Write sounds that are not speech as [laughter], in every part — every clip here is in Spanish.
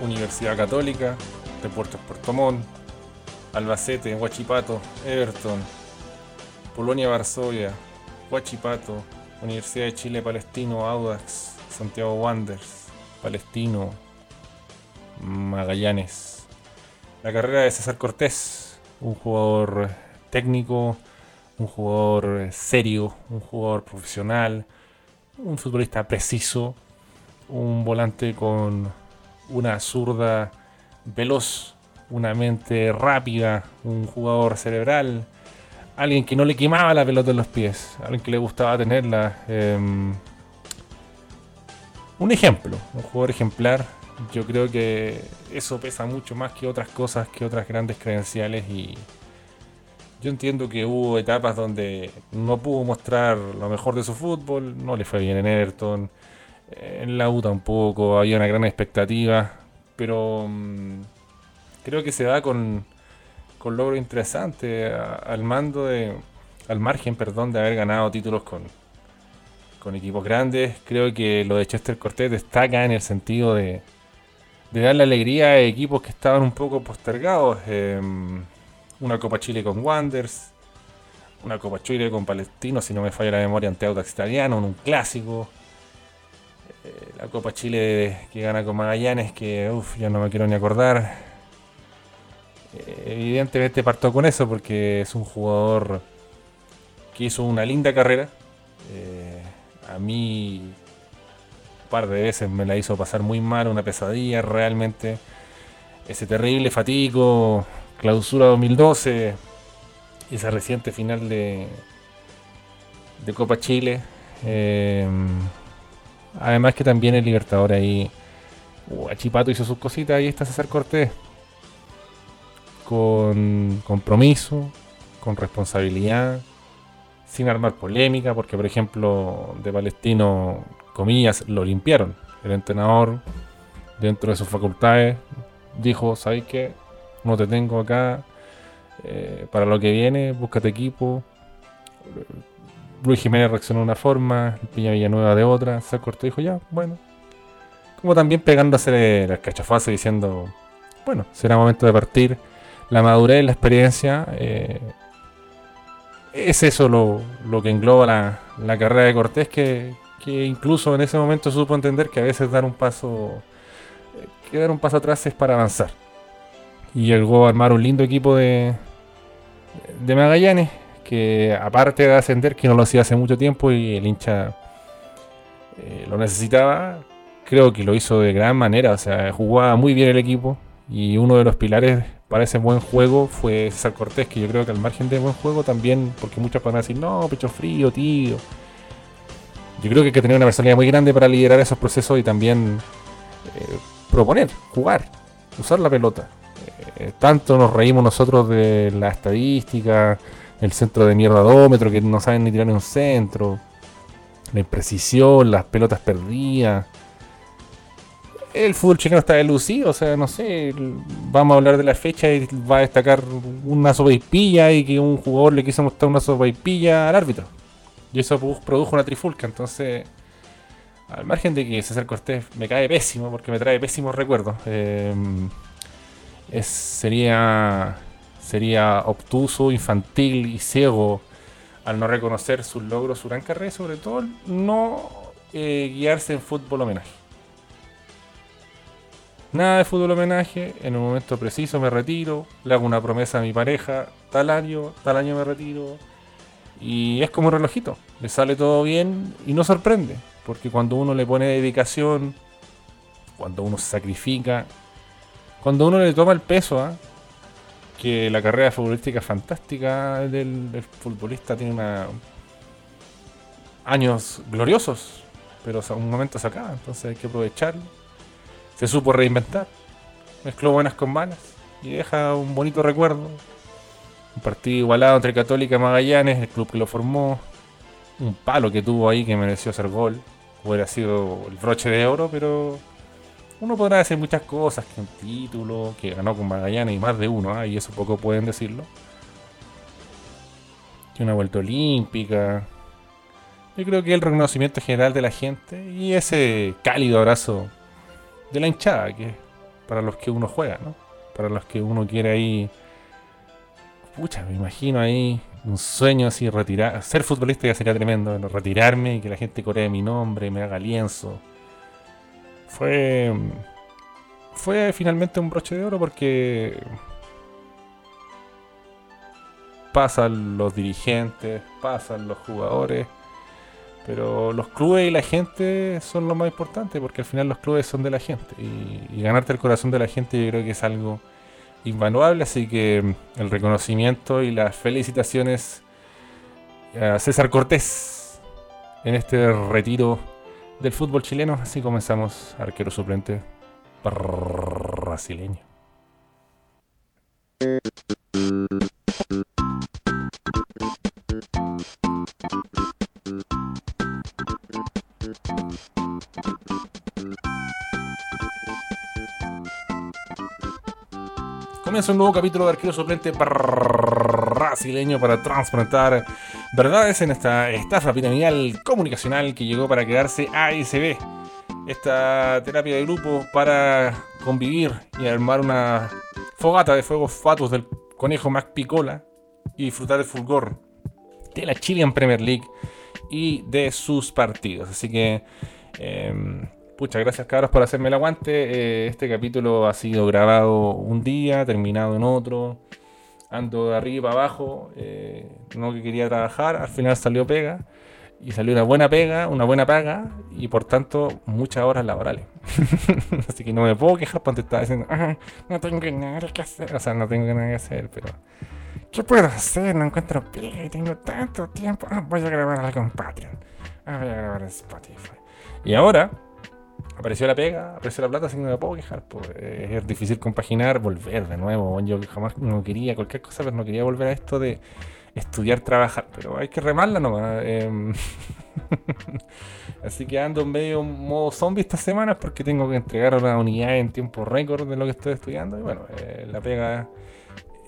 Universidad Católica, Deportes Puerto Montt, Albacete, Huachipato, Everton, Polonia Varsovia, Huachipato, Universidad de Chile Palestino, Audax, Santiago Wanderers, Palestino, Magallanes. La carrera de César Cortés, un jugador técnico, un jugador serio, un jugador profesional, un futbolista preciso, un volante con una zurda veloz, una mente rápida, un jugador cerebral, alguien que no le quemaba la pelota en los pies, alguien que le gustaba tenerla. Em, un ejemplo, un jugador ejemplar. Yo creo que eso pesa mucho más que otras cosas, que otras grandes credenciales y yo entiendo que hubo etapas donde no pudo mostrar lo mejor de su fútbol, no le fue bien en Everton, en la U tampoco, había una gran expectativa, pero mm, creo que se da con, con logro interesante al mando de, al margen, perdón, de haber ganado títulos con, con equipos grandes. Creo que lo de Chester Cortés destaca en el sentido de, de darle alegría a equipos que estaban un poco postergados. Em, una Copa Chile con Wanders, una Copa Chile con Palestino, si no me falla la memoria, ante Audax Italiano, un clásico. Eh, la Copa Chile que gana con Magallanes, que uff, ya no me quiero ni acordar. Eh, evidentemente parto con eso porque es un jugador que hizo una linda carrera. Eh, a mí un par de veces me la hizo pasar muy mal, una pesadilla realmente. Ese terrible fatigo, clausura 2012, esa reciente final de, de Copa Chile. Además que también el Libertador ahí. Chipato hizo sus cositas, ahí está César Cortés. Con compromiso, con responsabilidad, sin armar polémica, porque por ejemplo de Palestino, comillas, lo limpiaron. El entrenador, dentro de sus facultades, dijo, ¿sabes qué? No te tengo acá eh, para lo que viene, búscate equipo, Luis Jiménez reaccionó de una forma, Piña Villanueva de otra, se cortó dijo ya, bueno. Como también pegándose las cachafazos diciendo, bueno, será momento de partir. La madurez, la experiencia, eh, es eso lo, que engloba la, carrera de Cortés, que, incluso en ese momento supo entender que a veces dar un paso, que dar un paso atrás es para avanzar. Y llegó a armar un lindo equipo de, de Magallanes que aparte de ascender, que no lo hacía hace mucho tiempo y el hincha eh, lo necesitaba, creo que lo hizo de gran manera, o sea, jugaba muy bien el equipo y uno de los pilares para ese buen juego fue César Cortés, que yo creo que al margen de buen juego también, porque muchos van a decir, no, pecho frío, tío. Yo creo que hay que tener una personalidad muy grande para liderar esos procesos y también eh, proponer, jugar, usar la pelota. Eh, tanto nos reímos nosotros de la estadística, el centro de mierdadómetro que no saben ni tirar en un centro, la imprecisión, las pelotas perdidas. El fútbol chileno está delucido, o sea, no sé, vamos a hablar de la fecha y va a destacar una sopaipilla y que un jugador le quiso mostrar una sopaipilla al árbitro. Y eso produjo una trifulca, entonces, al margen de que César Cortés me cae pésimo, porque me trae pésimos recuerdos, eh, es, sería sería obtuso, infantil y ciego al no reconocer sus logros, su gran carrera y sobre todo no eh, guiarse en fútbol homenaje. Nada de fútbol homenaje, en un momento preciso me retiro, le hago una promesa a mi pareja, tal año, tal año me retiro. Y es como un relojito, le sale todo bien y no sorprende, porque cuando uno le pone dedicación, cuando uno sacrifica, cuando uno le toma el peso, ¿ah? Que la carrera futbolística fantástica del, futbolista tiene una años gloriosos, pero a un momento se acaba, entonces hay que aprovecharlo. Se supo reinventar, mezcló buenas con malas y deja un bonito recuerdo. Un partido igualado entre Católica y Magallanes, el club que lo formó, un palo que tuvo ahí que mereció ser gol, hubiera sido el broche de oro, pero uno podrá decir muchas cosas, que un título, que ganó con Magallanes y más de uno, ¿ah? y eso poco pueden decirlo. Que una vuelta olímpica. Yo creo que el reconocimiento general de la gente y ese cálido abrazo de la hinchada, que para los que uno juega, ¿no? Para los que uno quiere ahí. Pucha, me imagino ahí un sueño así, retirar. Ser futbolista ya sería tremendo, retirarme y que la gente coree mi nombre, me haga lienzo. Fue. Fue finalmente un broche de oro porque. Pasan los dirigentes, pasan los jugadores pero los clubes y la gente son lo más importante, porque al final los clubes son de la gente. Y, ganarte el corazón de la gente yo creo que es algo invaluable. Así que el reconocimiento y las felicitaciones a César Cortés en este retiro del fútbol chileno. Así comenzamos, arquero suplente brasileño. Comienza un nuevo capítulo de Arquero Suplente brasileño para transplantar verdades en esta estafa piramidal comunicacional que llegó para quedarse ASB. Esta terapia de grupo para convivir y armar una fogata de fuegos fatos del conejo Mac Picola y disfrutar del fulgor de la Chilean Premier League y de sus partidos. Así que, eh, pucha, gracias cabros por hacerme el aguante. Eh, este capítulo ha sido grabado un día, terminado en otro. Ando de arriba abajo, eh, no que quería trabajar, al final salió pega. Y salió una buena pega, una buena paga y por tanto muchas horas laborales. [laughs] Así que no me puedo quejar cuando estaba diciendo, no tengo nada que hacer. O sea, no tengo nada que hacer, pero ¿Qué puedo hacer? No encuentro pega y tengo tanto tiempo. Ah, voy a grabar algo en Patreon. Ah, voy a grabar en Spotify. Y ahora apareció la pega, apareció la plata, así que no me puedo quejar. Pues, es difícil compaginar, volver de nuevo. Yo jamás no quería cualquier cosa, pero no quería volver a esto de estudiar, trabajar. Pero hay que remarla nomás. Em. [laughs] así que ando en medio modo zombie estas semanas porque tengo que entregar una unidad en tiempo récord de lo que estoy estudiando. Y bueno, eh, la pega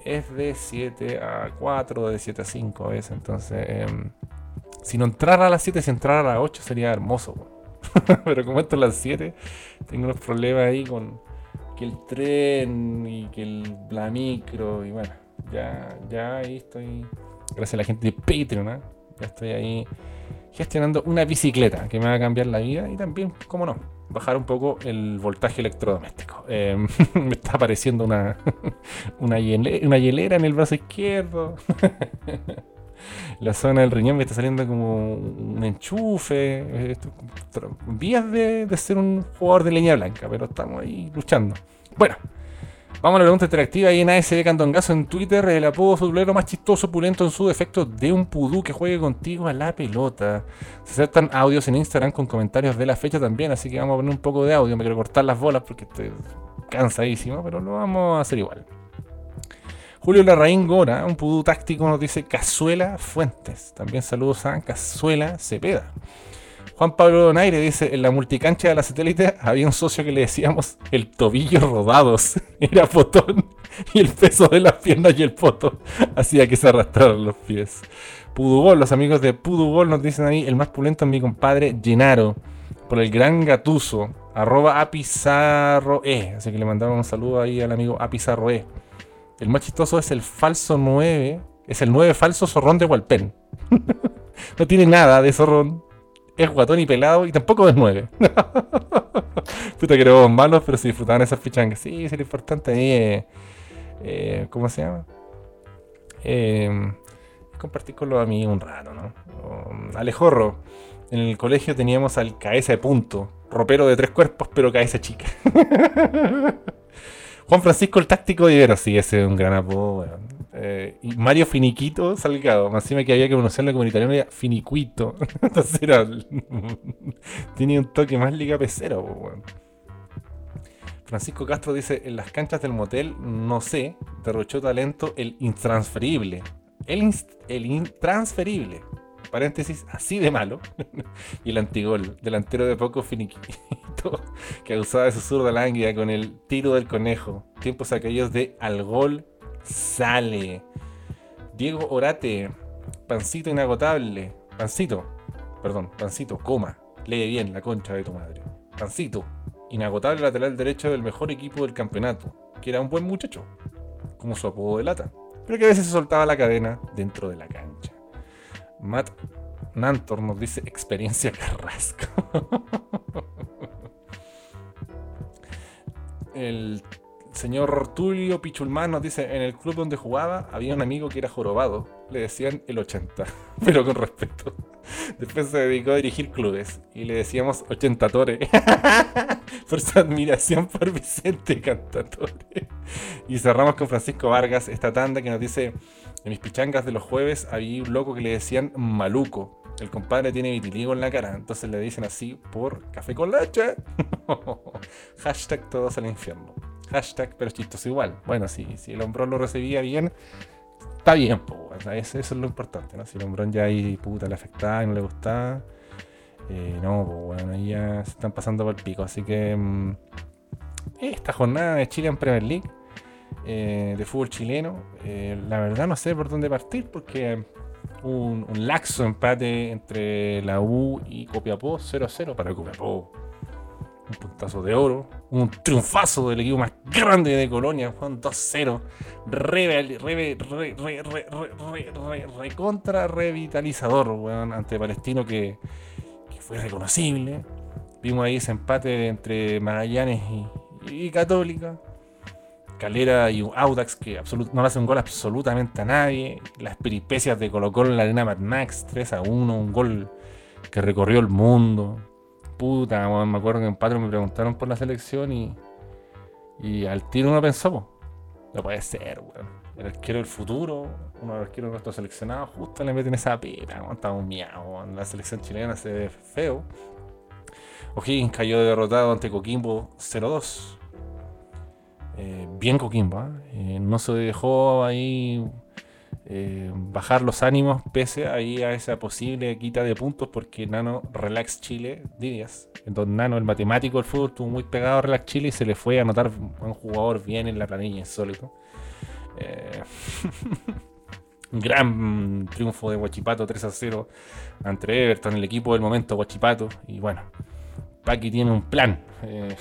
es de 7 a 4, de 7 a 5 a veces. Entonces, em, si no entrara a las 7, si entrara a las 8 sería hermoso. [laughs] Pero como esto es las 7, tengo unos problemas ahí con que el tren y que el, la micro. Y bueno, ya, ya ahí estoy. Gracias a la gente de Patreon, ¿eh? ya estoy ahí gestionando una bicicleta que me va a cambiar la vida y también, como no, bajar un poco el voltaje electrodoméstico. Em, [laughs] me está apareciendo una, [laughs] una, hielera, en el brazo izquierdo. La zona del riñón me está saliendo como un enchufe. Vías de, de ser un jugador de leña blanca, pero estamos ahí luchando. Bueno. Vamos a la pregunta interactiva ahí en ASB Candongazo en Twitter. El apodo futbolero más chistoso, pulento en su defecto de un pudú que juegue contigo a la pelota. Se aceptan audios en Instagram con comentarios de la fecha también, así que vamos a poner un poco de audio. Me quiero cortar las bolas porque estoy cansadísimo, pero lo vamos a hacer igual. Julio Larraín Gora, un pudú táctico, nos dice Cazuela Fuentes. También saludos a Cazuela Cepeda. Juan Pablo Donaire dice, en la multicancha de la satélite había un socio que le decíamos el tobillo rodados. [laughs] Era potón y el peso de las piernas y el poto hacía que se arrastraran los pies. Pudugol, los amigos de Pudugol nos dicen ahí, el más pulento es mi compadre Genaro, por el gran gatuso, arroba apizarroe. Así que le mandamos un saludo ahí al amigo apizarroe. El más chistoso es el falso 9, es el 9 falso zorrón de Walpen. [laughs] no tiene nada de zorrón, es guatón y pelado y tampoco es 9. [laughs] Puta que éramos malos, pero si disfrutaban esas fichangas. Sí, es importante ahí. Eh, ¿Cómo se llama? Eh, compartir con los amigos un rato, ¿no? Alejorro. En el colegio teníamos al cabeza de punto. Ropero de tres cuerpos, pero cabeza chica. [laughs] Juan Francisco el táctico de Ibero, sí, ese es un gran apodo, eh, y Mario Finiquito Salgado, más encima que había que pronunciarlo como italiano, era Finiquito. [laughs] Entonces era. [laughs] Tiene un toque más liga pecero, Francisco Castro dice: En las canchas del motel, no sé, derrochó talento el intransferible. El intransferible. Paréntesis, así de malo. [laughs] y el antigol, delantero de poco finiquito, [laughs] que usaba de su zurda lánguida con el tiro del conejo. Tiempos aquellos de al gol sale. Diego Orate, pancito inagotable. Pancito, perdón, pancito, coma. Lee bien la concha de tu madre. Pancito, inagotable lateral derecho del mejor equipo del campeonato, que era un buen muchacho, como su apodo de lata, pero que a veces se soltaba la cadena dentro de la cancha. Matt Nantor nos dice experiencia Carrasco. el señor Tulio Pichulmán nos dice, en el club donde jugaba había un amigo que era jorobado, le decían el 80, [laughs] pero con respeto. Después se dedicó a dirigir clubes y le decíamos 80 Tore, [laughs] por su admiración por Vicente Cantatore. Y cerramos con Francisco Vargas, esta tanda que nos dice, en mis pichangas de los jueves había un loco que le decían Maluco. El compadre tiene vitiligo en la cara, entonces le dicen así por café con leche. [laughs] Hashtag todos al infierno. Hashtag, pero chistoso igual. Bueno, si, si el hombrón lo recibía bien, está bien, eso, es lo importante, ¿no? Si el hombrón ya ahí puta le afectaba y no le gustaba, eh, no, pues bueno, ahí ya se están pasando por el pico. Así que mm, esta jornada de Chile en Premier League, eh, de fútbol chileno, eh, la verdad no sé por dónde partir porque un, laxo empate entre la U y Copiapó 0-0 para Copiapó un puntazo de oro, un triunfazo del equipo más grande de Colonia, un 2-0, re, revitalizador, ante Palestino que, fue reconocible. Vimos ahí ese empate entre Magallanes y, Católica. Calera y Audax que no le hace un gol absolutamente a nadie. Las peripecias de Colo Colo en la arena Mad Max 3 a 1, un gol que recorrió el mundo puta, me acuerdo que en Patreon me preguntaron por la selección y, al tiro uno pensó, no puede ser, weón. El arquero del futuro, uno de los arqueros de nuestros seleccionados, justo le meten esa pena, estaba un miau, la selección chilena se ve feo. O'Higgins cayó derrotado ante Coquimbo 0-2. Eh, bien Coquimbo, ¿ah? eh, no se dejó ahí eh, bajar los ánimos pese ahí a esa posible quita de puntos porque Nano Relax Chile, Didias, entonces Nano, el matemático del fútbol, estuvo muy pegado a Relax Chile y se le fue a anotar un jugador bien en la planilla insólito. [laughs] Gran triunfo de Huachipato 3 a 0 ante Everton, el equipo del momento Huachipato. Y bueno, Paki tiene un plan. Eh,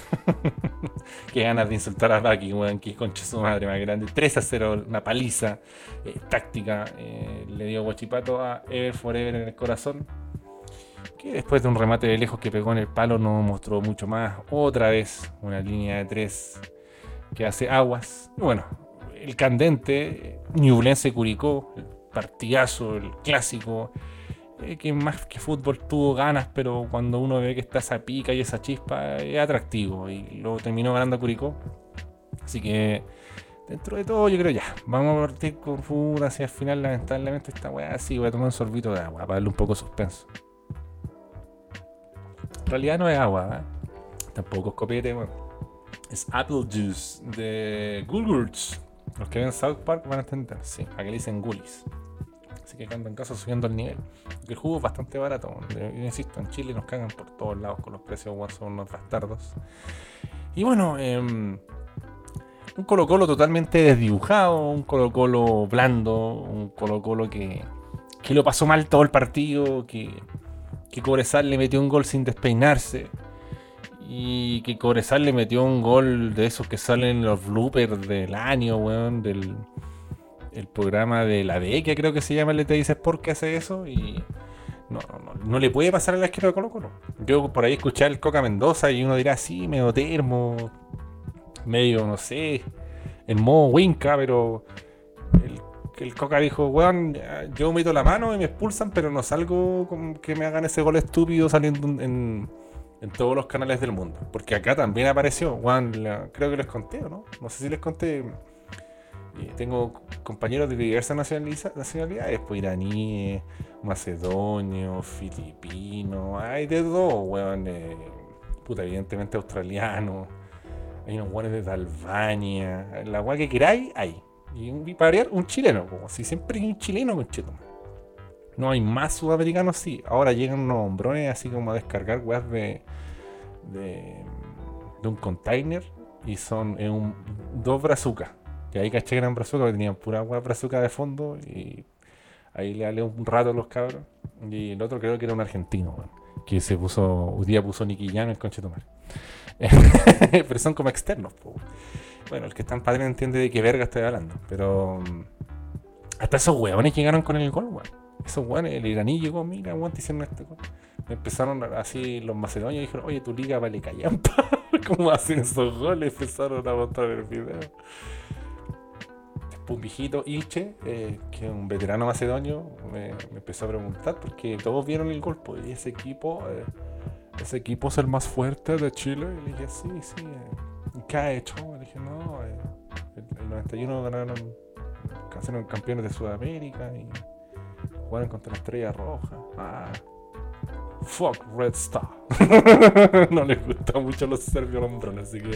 [laughs] qué ganas de insultar a Paki, weón. Que concha su madre más grande. 3 a 0, una paliza eh, táctica. Eh, le dio Guachipato a Ever Forever en el corazón. Que después de un remate de lejos que pegó en el palo, no mostró mucho más. Otra vez, una línea de 3 que hace aguas. Bueno, el candente, Ñublense Curicó, el partidazo, el clásico eh, que más que fútbol tuvo ganas, pero cuando uno ve que está esa pica y esa chispa, es atractivo. Y luego terminó ganando Curicó. Así que, dentro de todo, yo creo ya. Vamos a partir con fútbol hacia el final. Lamentablemente, esta weá sí, voy a tomar un sorbito de agua para darle un poco de suspenso. En realidad no es agua, ¿eh? tampoco es copete, bueno. Es apple juice de Gulgurts. Los que ven South Park van a entender, sí, a que le dicen Gullies. Así que cuando en caso subiendo el nivel. El jugo es bastante barato. Insisto, en Chile nos cagan por todos lados con los precios, son unos bastardos. Y bueno, em, un Colo Colo totalmente desdibujado, un Colo Colo blando, un Colo Colo que, que lo pasó mal todo el partido, que, que Cobresal le metió un gol sin despeinarse. Y que Cobresal le metió un gol de esos que salen los bloopers del año, weón, del, el programa de la D, que creo que se llama el te dices por qué hace eso y no, no, no, le puede pasar a la izquierda de Colo Colo. Yo por ahí escuché el Coca Mendoza y uno dirá, sí, medio termo, medio, no sé, en modo winca, pero el, Coca dijo, weón, yo meto la mano y me expulsan, pero no salgo con que me hagan ese gol estúpido saliendo en, en todos los canales del mundo. Porque acá también apareció, weón, creo que les conté, ¿no? No sé si les conté tengo compañeros de diversas nacionalidades, pues iraníes, macedonios, filipinos, hay de todo, weón. Eh, puta, evidentemente australianos. Hay unos weones de Albania. La weá que queráis, hay. Y para variar, un chileno, como si siempre hay un chileno con cheto. No hay más sudamericanos, sí. Ahora llegan unos hombrones así como a descargar weas de, de, de un container y son un, dos brazucas y ahí caché que eran brazucas, que tenían pura agua brazuca de fondo. Y ahí le hablé un rato a los cabros. Y el otro creo que era un argentino, que se puso, un día puso Jan el conche tomar. [laughs] pero son como externos. Bueno, el que está en padre entiende de qué verga estoy hablando. Pero mm, hasta esos huevones llegaron con el gol, weón. Esos huevones, el iraní llegó, mira, weón, te hicieron este gol. Empezaron así los macedonios dijeron, oye, tu liga vale callampa. [laughs] ¿Cómo hacen esos goles? Empezaron a mostrar el video. Un viejito, Ilche, eh, que es un veterano macedonio, me, empezó a preguntar porque todos vieron el gol. Pues, y ese equipo, eh, ese equipo es el más fuerte de Chile. Y le dije, sí, sí. Eh, ¿Qué ha hecho? Le dije, no, el, el 91 ganaron, fueron campeones de Sudamérica y jugaron contra la Estrella Roja. Ah, fuck Red Star. [laughs] no les gusta mucho los serbios los así que.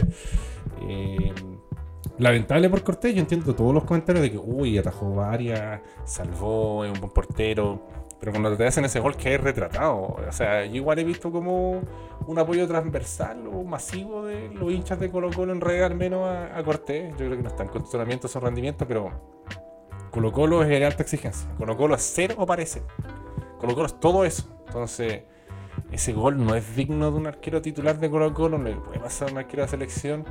Lamentable por Cortés, yo entiendo todos los comentarios de que, uy, atajó varias, salvó, es un buen portero. Pero cuando te hacen ese gol que es retratado, o sea, yo igual he visto como un apoyo transversal o masivo de los hinchas de Colo Colo en realidad al menos a, Cortés. Yo creo que no está en condicionamiento su rendimiento, pero Colo Colo es de alta exigencia. Colo Colo es cero o parece. Colo Colo es todo eso. Entonces, ese gol no es digno de un arquero titular de Colo Colo, no le puede pasar a un arquero de selección.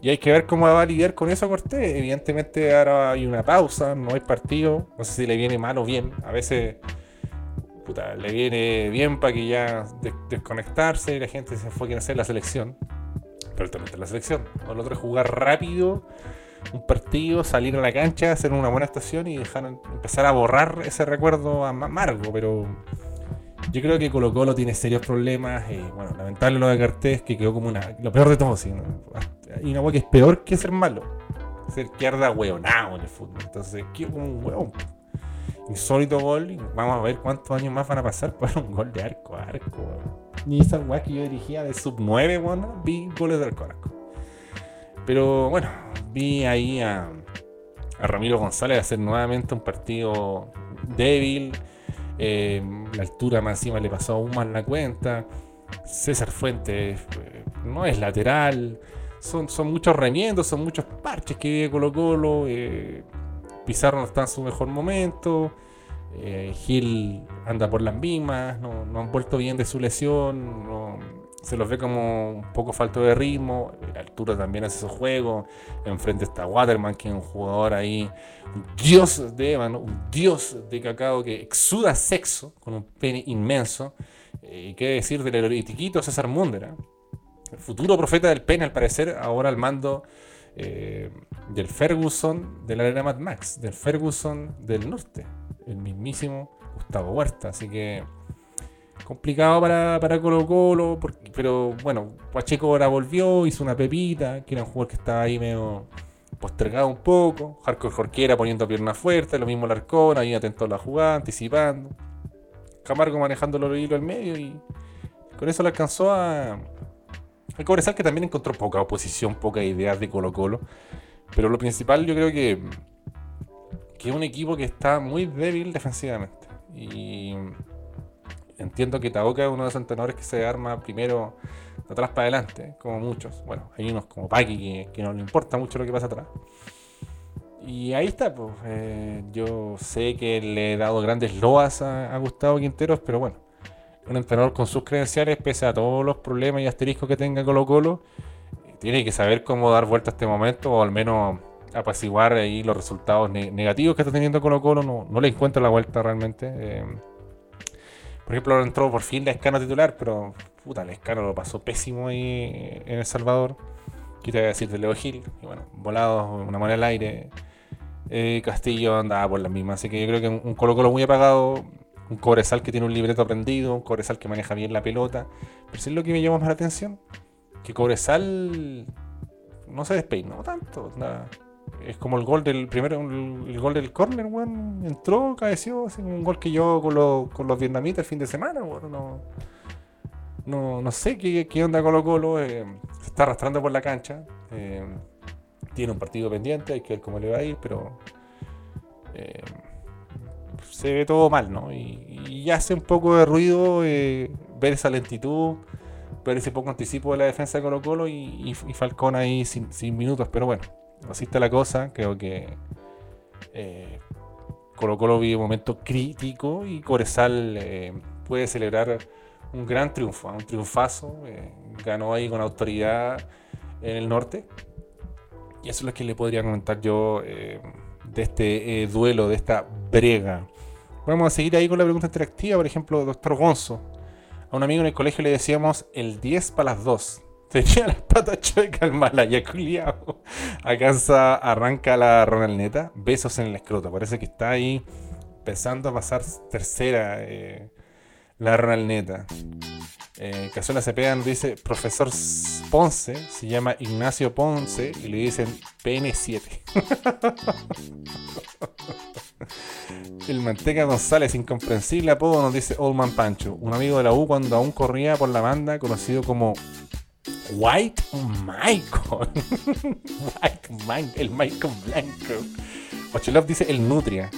Y hay que ver cómo va a lidiar con eso Cortés. Evidentemente ahora hay una pausa, no hay partido. No sé si le viene mal o bien. A veces le viene bien para que ya desconectarse y la gente se enfoque en hacer la selección. Pero también está la selección. O lo otro es jugar rápido un partido, salir a la cancha, hacer una buena estación y dejar empezar a borrar ese recuerdo amargo, pero yo creo que Colo Colo tiene serios problemas. Y, bueno, lamentable lo de Cartés, que quedó como una. Lo peor de todo, sí. Hay una hueá que es peor que ser malo. Ser que arda hueonado en el fútbol. Entonces, quedó como un hueón. Insólito gol. Y vamos a ver cuántos años más van a pasar para un gol de arco a arco. Ni esa hueá que yo dirigía de sub 9, bueno, vi goles de arco a arco. Pero bueno, vi ahí a, a Ramiro González hacer nuevamente un partido débil eh, la altura más encima le pasó aún más la cuenta. César Fuentes eh, no es lateral. Son, son muchos remiendos, son muchos parches que vive Colo Colo. Eh, Pizarro no está en su mejor momento. Gil anda por las mismas. No, no, han vuelto bien de su lesión. No, se los ve como un poco falto de ritmo. Altura también hace su juego. Enfrente está Waterman, que es un jugador ahí, un dios de ébano, un dios de cacao que exuda sexo con un pene inmenso. Eh, y qué decir del eretiquito César Mundera, el futuro profeta del pene, al parecer, ahora al mando eh, del Ferguson de la arena Mad Max, del Ferguson del norte, el mismísimo Gustavo Huerta. Así que complicado para, para Colo Colo, pero bueno, Pacheco ahora volvió, hizo una pepita, que era un jugador que estaba ahí medio postergado un poco, Hardcore Jorquera poniendo pierna fuerte, lo mismo Larcón, ahí atento a la jugada, anticipando, Camargo manejando el hilo al medio y con eso le alcanzó a... Hay Cobresal que también encontró poca oposición, pocas ideas de Colo Colo, pero lo principal yo creo que, que es un equipo que está muy débil defensivamente. Y entiendo que Taoka es uno de esos entrenadores que se arma primero de atrás para adelante, como muchos. Bueno, hay unos como Paki que, no le importa mucho lo que pasa atrás. Y ahí está, pues. Eh, yo sé que le he dado grandes loas a, Gustavo Quinteros, pero bueno, un entrenador con sus credenciales, pese a todos los problemas y asteriscos que tenga Colo Colo, eh, tiene que saber cómo dar vuelta a este momento, o al menos apaciguar ahí los resultados negativos que está teniendo Colo Colo. No, no le encuentra la vuelta realmente. Eh, por ejemplo, entró por fin la escano titular, pero puta, el escano lo pasó pésimo ahí en El Salvador. ¿Qué te voy a decir de Leo Gil? Y bueno, volado, una mano al aire. Eh, Castillo andaba por la misma. Así que yo creo que un Colo Colo muy apagado. Un Cobresal que tiene un libreto aprendido. Un Cobresal que maneja bien la pelota. Pero es lo que me llama más la atención. Que Cobresal no se despeinó tanto. Nada es como el gol del primero, el, gol del corner, weón. Entró, cabeció, así un gol que yo con, con los vietnamitas el fin de semana, weón. No, no, no sé qué, qué onda Colo Colo. Eh, se está arrastrando por la cancha. Eh, tiene un partido pendiente, hay que ver cómo le va a ir, pero eh, se ve todo mal, ¿no? Y, hace un poco de ruido ver esa lentitud, ver ese poco anticipo de la defensa de Colo Colo y, y Falcón ahí sin minutos, pero bueno así está la cosa. Creo que eh, Colo Colo vive un momento crítico y Corezal eh, puede celebrar un gran triunfo, un triunfazo. Eh, ganó ahí con autoridad en el norte. Y eso es lo que le podría comentar yo eh, de este duelo, de esta brega. Vamos a seguir ahí con la pregunta interactiva, por ejemplo, doctor Gonzo. A un amigo en el colegio le decíamos el 10 para las 2. Tenía las patas chuecas el malaya culiao. Alcanza, arranca la Ronaldneta. Besos en el escroto. Parece que está ahí pensando a pasar tercera eh, la Ronaldneta. Eh, Cazuela Cepeda nos dice, profesor Ponce, se llama Ignacio Ponce y le dicen PN7. El Manteca González, incomprensible apodo, nos dice Old Man Pancho, un amigo de la U cuando aún corría por la banda, conocido como White Michael. [laughs] White Michael, el Michael Blanco. Ochelov dice el Nutria.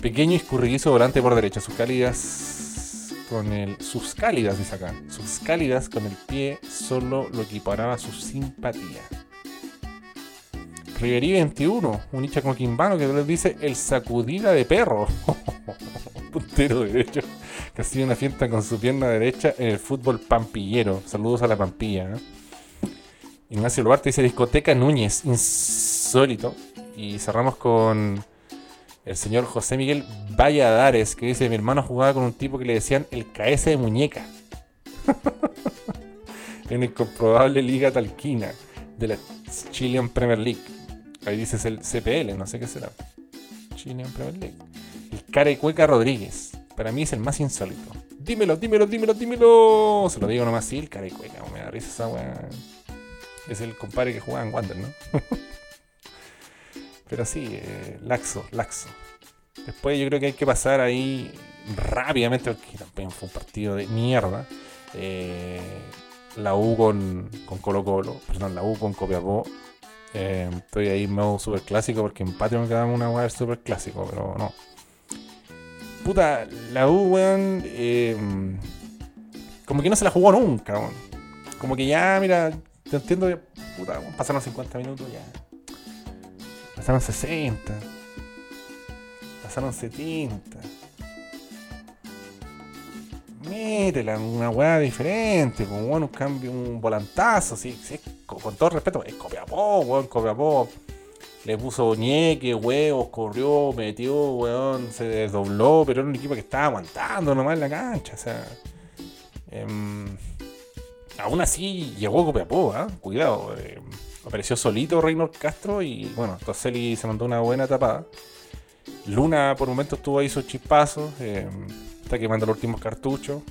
Pequeño y escurridizo volante por derecha, sus cálidas con el. Sus cálidas, dice acá. Sus cálidas con el pie solo lo equiparaba su simpatía. Riverí 21, un hincha con quimbano que les dice el sacudida de perro. [laughs] Puntero derecho sido una fiesta con su pierna derecha en el fútbol pampillero. Saludos a la pampilla. ¿eh? Ignacio Lobarte dice discoteca Núñez, insólito. Y cerramos con el señor José Miguel Valladares, que dice, mi hermano jugaba con un tipo que le decían el KS de muñeca. [laughs] en la incomprobable liga talquina de la Chilean Premier League. Ahí dices el CPL, no sé qué será. Chilean Premier League. El Carecueca Rodríguez. Para mí es el más insólito. Dímelo, dímelo, dímelo, dímelo. Se lo digo nomás así, el Carecueca. Me da risa esa weá. Es el compadre que jugaba en Wander, ¿no? [laughs] Pero sí, eh, laxo, laxo. Después yo creo que hay que pasar ahí rápidamente, porque también fue un partido de mierda. Eh, la U con, con Colo Colo, perdón, la U con Copiapó. Eh, estoy ahí en modo super clásico porque en Patreon quedamos una weá super clásico, pero no. Puta, la U, weón, eh, como que no se la jugó nunca, weón. Como que ya, mira, te entiendo, puta, pasaron 50 minutos ya. Pasaron 60. Pasaron 70 métela una weá diferente, como bueno, un cambio, un volantazo, sí, con, todo respeto, es Copiapó, weón, Copiapó. Le puso ñeque, huevos, corrió, metió, weón, se desdobló, pero era un equipo que estaba aguantando nomás en la cancha, o sea. Em, aún así llegó Copiapó, ¿eh? cuidado. Eh, apareció solito Reynor Castro y bueno, Toselli se mandó una buena tapada. Luna por un momento estuvo ahí sus chispazos. Eh, está quemando los últimos cartuchos.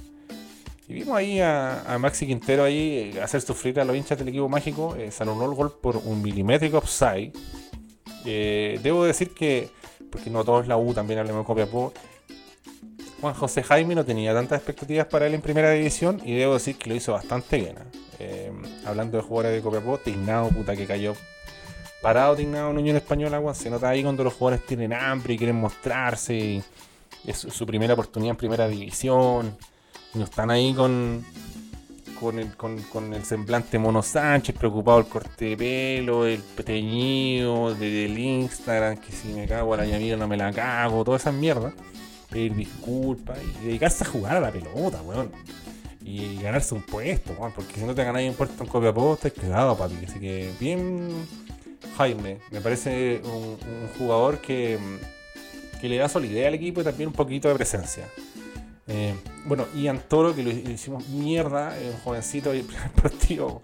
Y vimos ahí a, Maxi Quintero ahí eh, hacer sufrir a los hinchas del equipo mágico. Eh, se anuló el gol por un milimétrico offside. Eh, debo decir que, porque no todos la U, también hablemos de Copiapó. Juan José Jaime no tenía tantas expectativas para él en primera división y debo decir que lo hizo bastante bien. hablando de jugadores de Copiapó, Tignado, puta que cayó parado Tignado en Unión Española, se nota ahí cuando los jugadores tienen hambre y quieren mostrarse. Y, es su primera oportunidad en primera división. no están ahí con, con, el, con, el semblante Mono Sánchez, preocupado el corte de pelo, el teñido del Instagram, que si me cago a la llamada no me la cago, toda esa mierda. Pedir disculpas y dedicarse a jugar a la pelota, weón. Y ganarse un puesto, weón, porque si no te ganáis un puesto en Copiapó, estás cagado, papi. Así que bien, Jaime, me parece un jugador que que le da solidez al equipo y también un poquito de presencia. Eh, bueno, Ian Toro, que lo hicimos mierda, un jovencito el primer [laughs] partido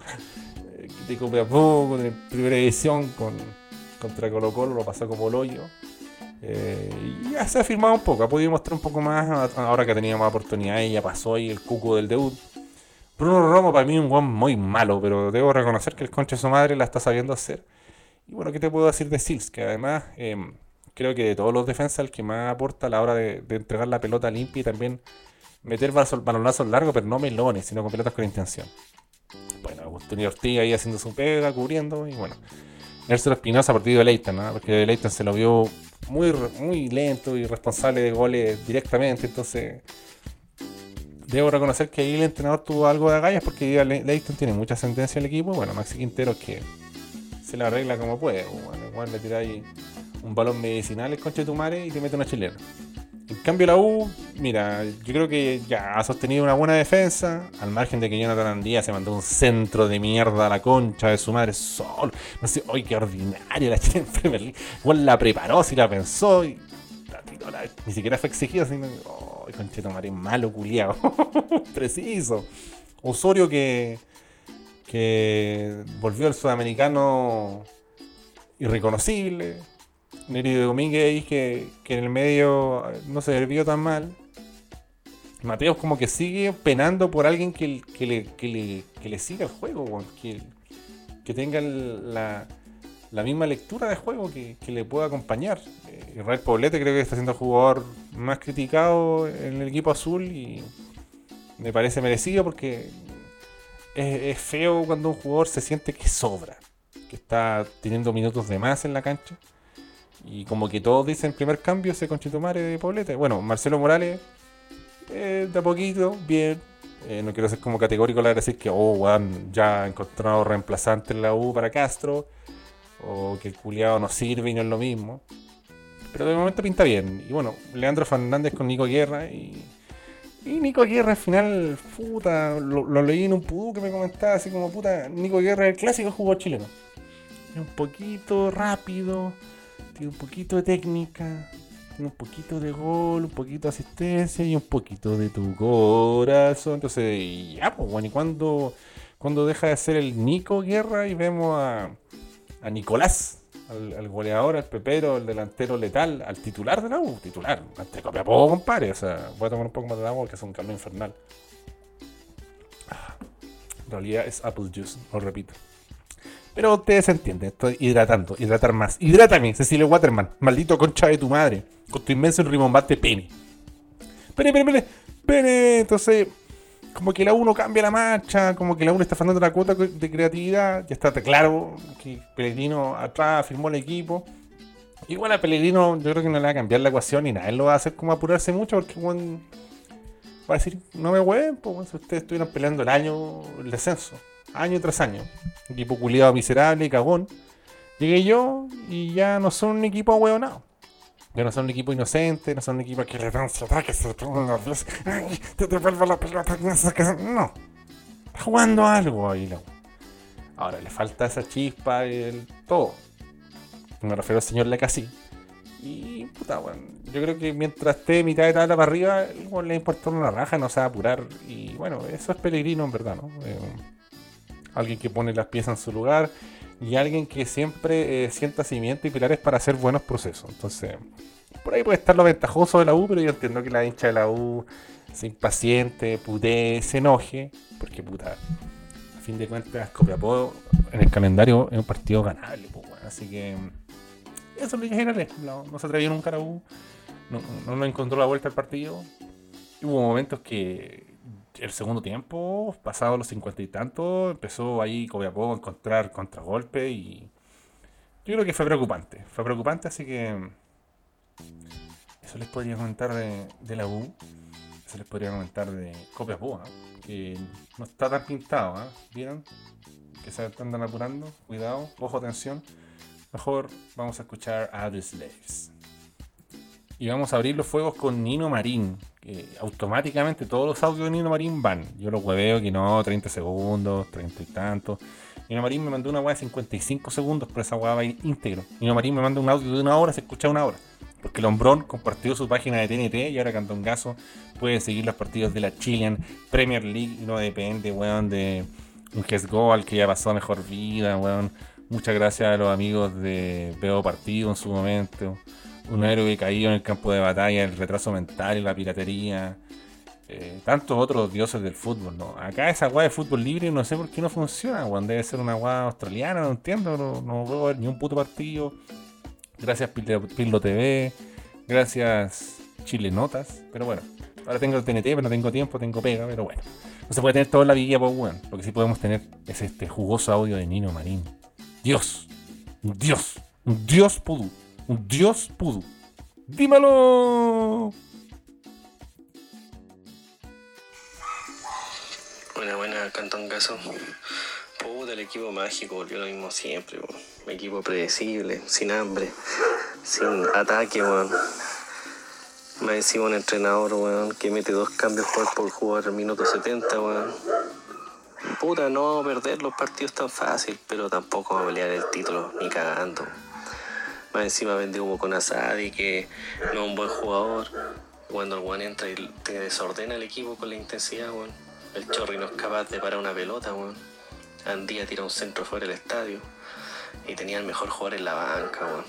eh, de Copiapó, de primera edición con, contra Colo Colo, lo pasó como el hoyo. Eh, y ya se ha firmado un poco, ha podido mostrar un poco más ahora que tenía más oportunidades, ya pasó ahí el cuco del debut. Bruno Romo para mí un guan muy malo, pero debo reconocer que el concha de su madre la está sabiendo hacer. Y bueno, ¿qué te puedo decir de Sils? Que además creo que de todos los defensas el que más aporta a la hora de, entregar la pelota limpia y también meter balonazos largos, pero no melones, sino con pelotas con intención. Bueno, Agustín Ortiga ahí haciendo su pega, cubriendo, y bueno. Nelson Espinosa partido de Leighton, ¿no? porque Leighton se lo vio muy, muy lento y responsable de goles directamente, entonces debo reconocer que ahí el entrenador tuvo algo de agallas porque Leighton tiene mucha sentencia en el equipo, bueno, Maxi Quintero que se la arregla como puede, bueno, igual le tira ahí un balón medicinal el conche de tu madre y te mete una chilena. En cambio la U, mira, yo creo que ya ha sostenido una buena defensa, al margen de que Jonathan Andía se mandó un centro de mierda a la concha de su madre solo. No sé, ¡ay, qué ordinaria la Chile en Premier! Igual la preparó, si la pensó, y ni siquiera fue exigida, sino, ¡ay, conchito madre, malo, culiado! [laughs] Preciso. Osorio que, que volvió al sudamericano irreconocible Neri Domínguez que, que en el medio no se vio tan mal. Mateos como que sigue penando por alguien que, que, le, que, le, siga el juego, que, que tenga la, la, misma lectura de juego que, le pueda acompañar. Eh, Israel Poblete creo que está siendo el jugador más criticado en el equipo azul y me parece merecido porque es feo cuando un jugador se siente que sobra, que está teniendo minutos de más en la cancha y como que todos dicen primer cambio ese conchetumare de Poblete. Bueno, Marcelo Morales, eh, de a poquito, bien. Eh, no quiero ser como categórico la decir que, oh, weón, ya ha encontrado reemplazante en la U para Castro. O que el culiado no sirve y no es lo mismo. Pero de momento pinta bien. Y bueno, Leandro Fernández con Nico Guerra. Y, y Nico Guerra al final, puta, lo, leí en un pudú que me comentaba así como, puta, Nico Guerra es el clásico jugador chileno. Es un poquito rápido un poquito de técnica, un poquito de gol, un poquito de asistencia y un poquito de tu corazón. Entonces, ya, pues, bueno, y cuando, cuando deja de ser el Nico Guerra y vemos a, a Nicolás, al, goleador, al pepero, el delantero letal, al titular de la U, titular, ante copia poco, compadre. O sea, voy a tomar un poco más de agua porque es un calor infernal. Ah, en realidad es apple juice, lo repito. Pero ustedes entienden, estoy hidratando, hidratar más. Hidrátame, Cecilia Waterman, maldito concha de tu madre, con tu inmenso rimbombante pene. Pene, pene, pene, pene. Entonces, como que la 1 cambia la marcha, como que la 1 está faltando la cuota de creatividad. Ya está claro que Pellegrino atrás firmó el equipo. Igual a Pellegrino yo creo que no le va a cambiar la ecuación y nada, él lo va a hacer como apurarse mucho porque bueno, va a decir, no me hueven, pues si ustedes estuvieran peleando el año, el descenso año tras año. Equipo culiado miserable, cagón. Llegué yo y ya no son un equipo ahueonado. Ya no son un equipo inocente, no son un equipo que le dan su ataque, se. ¡Ay! Te devuelvo la pelota. No. Está jugando algo ahí. Ahora le falta esa chispa, el todo. Me refiero al señor Lecasí. Y puta, bueno, yo creo que mientras esté mitad de tabla para arriba, le importa una raja, no se va apurar. Y bueno, eso es peregrino en verdad, ¿no? Eh, alguien que pone las piezas en su lugar y alguien que siempre eh, sienta cimiento y pilares para hacer buenos procesos. Entonces, por ahí puede estar lo ventajoso de la U, pero yo entiendo que la hincha de la U se impaciente, putee, se enoje, porque puta, a fin de cuentas, Copiapó en el calendario es un partido ganable, pues, así que eso lo dije no, no se atrevió nunca a la U, no, no, no encontró la vuelta al partido. Hubo momentos que el segundo tiempo, pasado los cincuenta y tantos, empezó ahí Copiapó a encontrar contragolpe y yo creo que fue preocupante. Fue preocupante, así que eso les podría comentar de, la U, eso les podría comentar de Copiapó, que no está tan pintado, ¿eh? ¿vieron? Que se andan apurando, cuidado, ojo, atención. Mejor vamos a escuchar a The Slaves. Y vamos a abrir los fuegos con Nino Marín, automáticamente todos los audios de Nino Marín van. Yo los hueveo que no, 30 segundos, 30 y tanto. Nino Marín me mandó una weá de 55 segundos, pero esa weá va íntegro. Nino Marín me manda un audio de una hora, se escucha una hora. Porque Lombrón compartió su página de TNT y ahora Gaso puede seguir los partidos de la Chilean Premier League. No depende, weón, de un Go al que ya pasó mejor vida, weón. Muchas gracias a los amigos de Veo Partido en su momento un héroe caído en el campo de batalla, el retraso mental la piratería. Eh, tantos otros dioses del fútbol, ¿no? Acá esa guay de fútbol libre no sé por qué no funciona, weón. Debe ser una guay australiana, no entiendo, no, no puedo ver ni un puto partido. Gracias Pildo TV, gracias Chile Notas, pero bueno. Ahora tengo el TNT, pero no tengo tiempo, tengo pega, pero bueno. No se puede tener toda la guía, pues weón. Lo que sí podemos tener es este jugoso audio de Nino Marín. Dios, Dios, Dios pudú. Un dios pudo. ¡Dímelo! Buena, buena, Cantón Caso. Puta, el equipo mágico volvió lo mismo siempre, Un equipo predecible, sin hambre, sin ataque, weón. Más encima un entrenador, weón, que mete dos cambios por, por jugar el minuto 70, weón. Puta, no perder los partidos tan fácil, pero tampoco pelear el título, ni cagando. Más encima vende humo con Asadi, que no es un buen jugador. Cuando el weón entra y te desordena el equipo con la intensidad, weón. El Chorri no es capaz de parar una pelota, weón. Andía tira un centro fuera del estadio. Y tenía el mejor jugador en la banca, weón.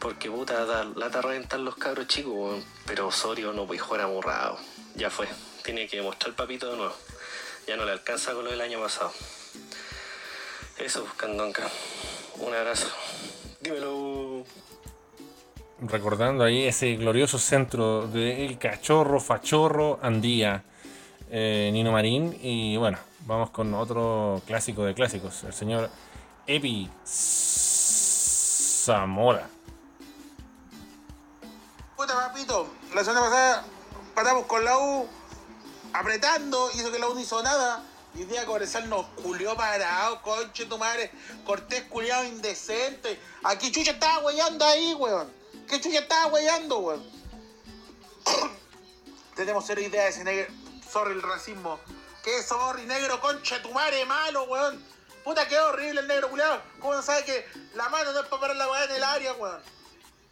Porque puta, da lata reventar los cabros chicos, weón. Pero Osorio no puede jugar amurrado. Ya fue. Tiene que demostrar el papito de nuevo. Ya no le alcanza con lo del año pasado. Eso, Candonca. Un abrazo. Dímelo. Recordando ahí ese glorioso centro del cachorro, fachorro, Andía, eh, Nino Marín. Y bueno, vamos con otro clásico de clásicos, el señor Epi Zamora. Puta papito, la semana pasada paramos con la U apretando, hizo que la U no hizo nada. Y día Cobresal nos culió parado, conche tu madre. Cortés culiado indecente. Aquí Chucha estaba huellando ahí, weón. ¿Qué Chucha estaba huellando, weón? [coughs] Tenemos cero idea de ese negro. Sorry el racismo. ¿Qué sorry, negro conche tu madre malo, weón? Puta, qué horrible el negro culiado. ¿Cómo no sabe que la mano no es para parar la weá en el área, weón?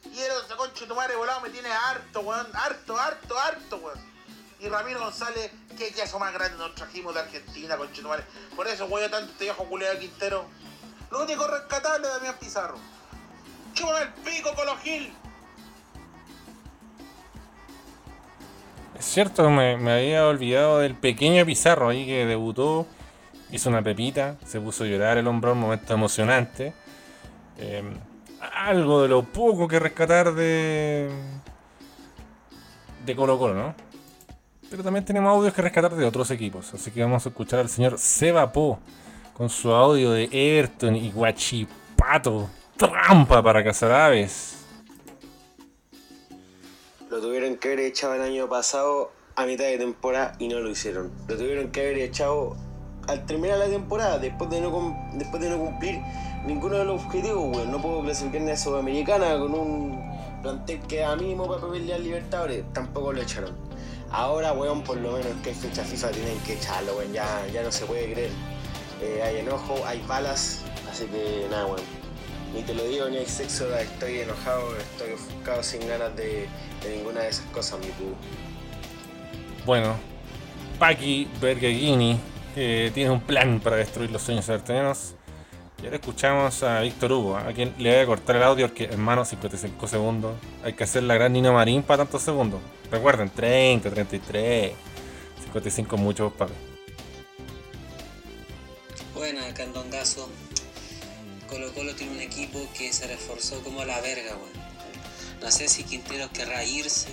Y el ese conche tu madre volado me tiene harto, weón. Harto, harto, harto, weón. Y Ramiro González, qué queso más grande nos trajimos de Argentina, conche tu madre. Por eso huevo tanto este viejo culiado Quintero. Lo único rescatable de Damián Pizarro. El pico, Colo Gil. Es cierto, me, me había olvidado del pequeño Pizarro ahí que debutó, hizo una pepita, se puso a llorar el hombro, un momento emocionante. Eh, algo de lo poco que rescatar de. de Colo Colo, ¿no? Pero también tenemos audios que rescatar de otros equipos. Así que vamos a escuchar al señor Seba Po con su audio de Everton y Guachipato. Trampa para cazar aves. Lo tuvieron que haber echado el año pasado a mitad de temporada y no lo hicieron. Lo tuvieron que haber echado al terminar la temporada, después de no, cumplir ninguno de los objetivos, weón. No puedo clasificar en la Sudamericana con un plantel que a mínimo para pelear Libertadores. Tampoco lo echaron. Ahora, weón, por lo menos que fecha FIFA tienen que echarlo, weón. Ya, ya no se puede creer. Eh, hay enojo, hay balas, así que nada, weón. Ni te lo digo, ni hay sexo, estoy enojado, estoy ofuscado sin ganas de, de ninguna de esas cosas, mi cubo. Bueno, Paki Bergaghini que tiene un plan para destruir los sueños artesanos. Y ahora escuchamos a Víctor Hugo, a quien le voy a cortar el audio porque, hermano, 55 segundos. Hay que hacer la gran Nino Marín para tantos segundos. Recuerden, 30, 33, 55 muchos, papi. Buena, Candongazo. Colo Colo tiene un equipo que se reforzó como la verga, weón. No sé si Quintero querrá irse.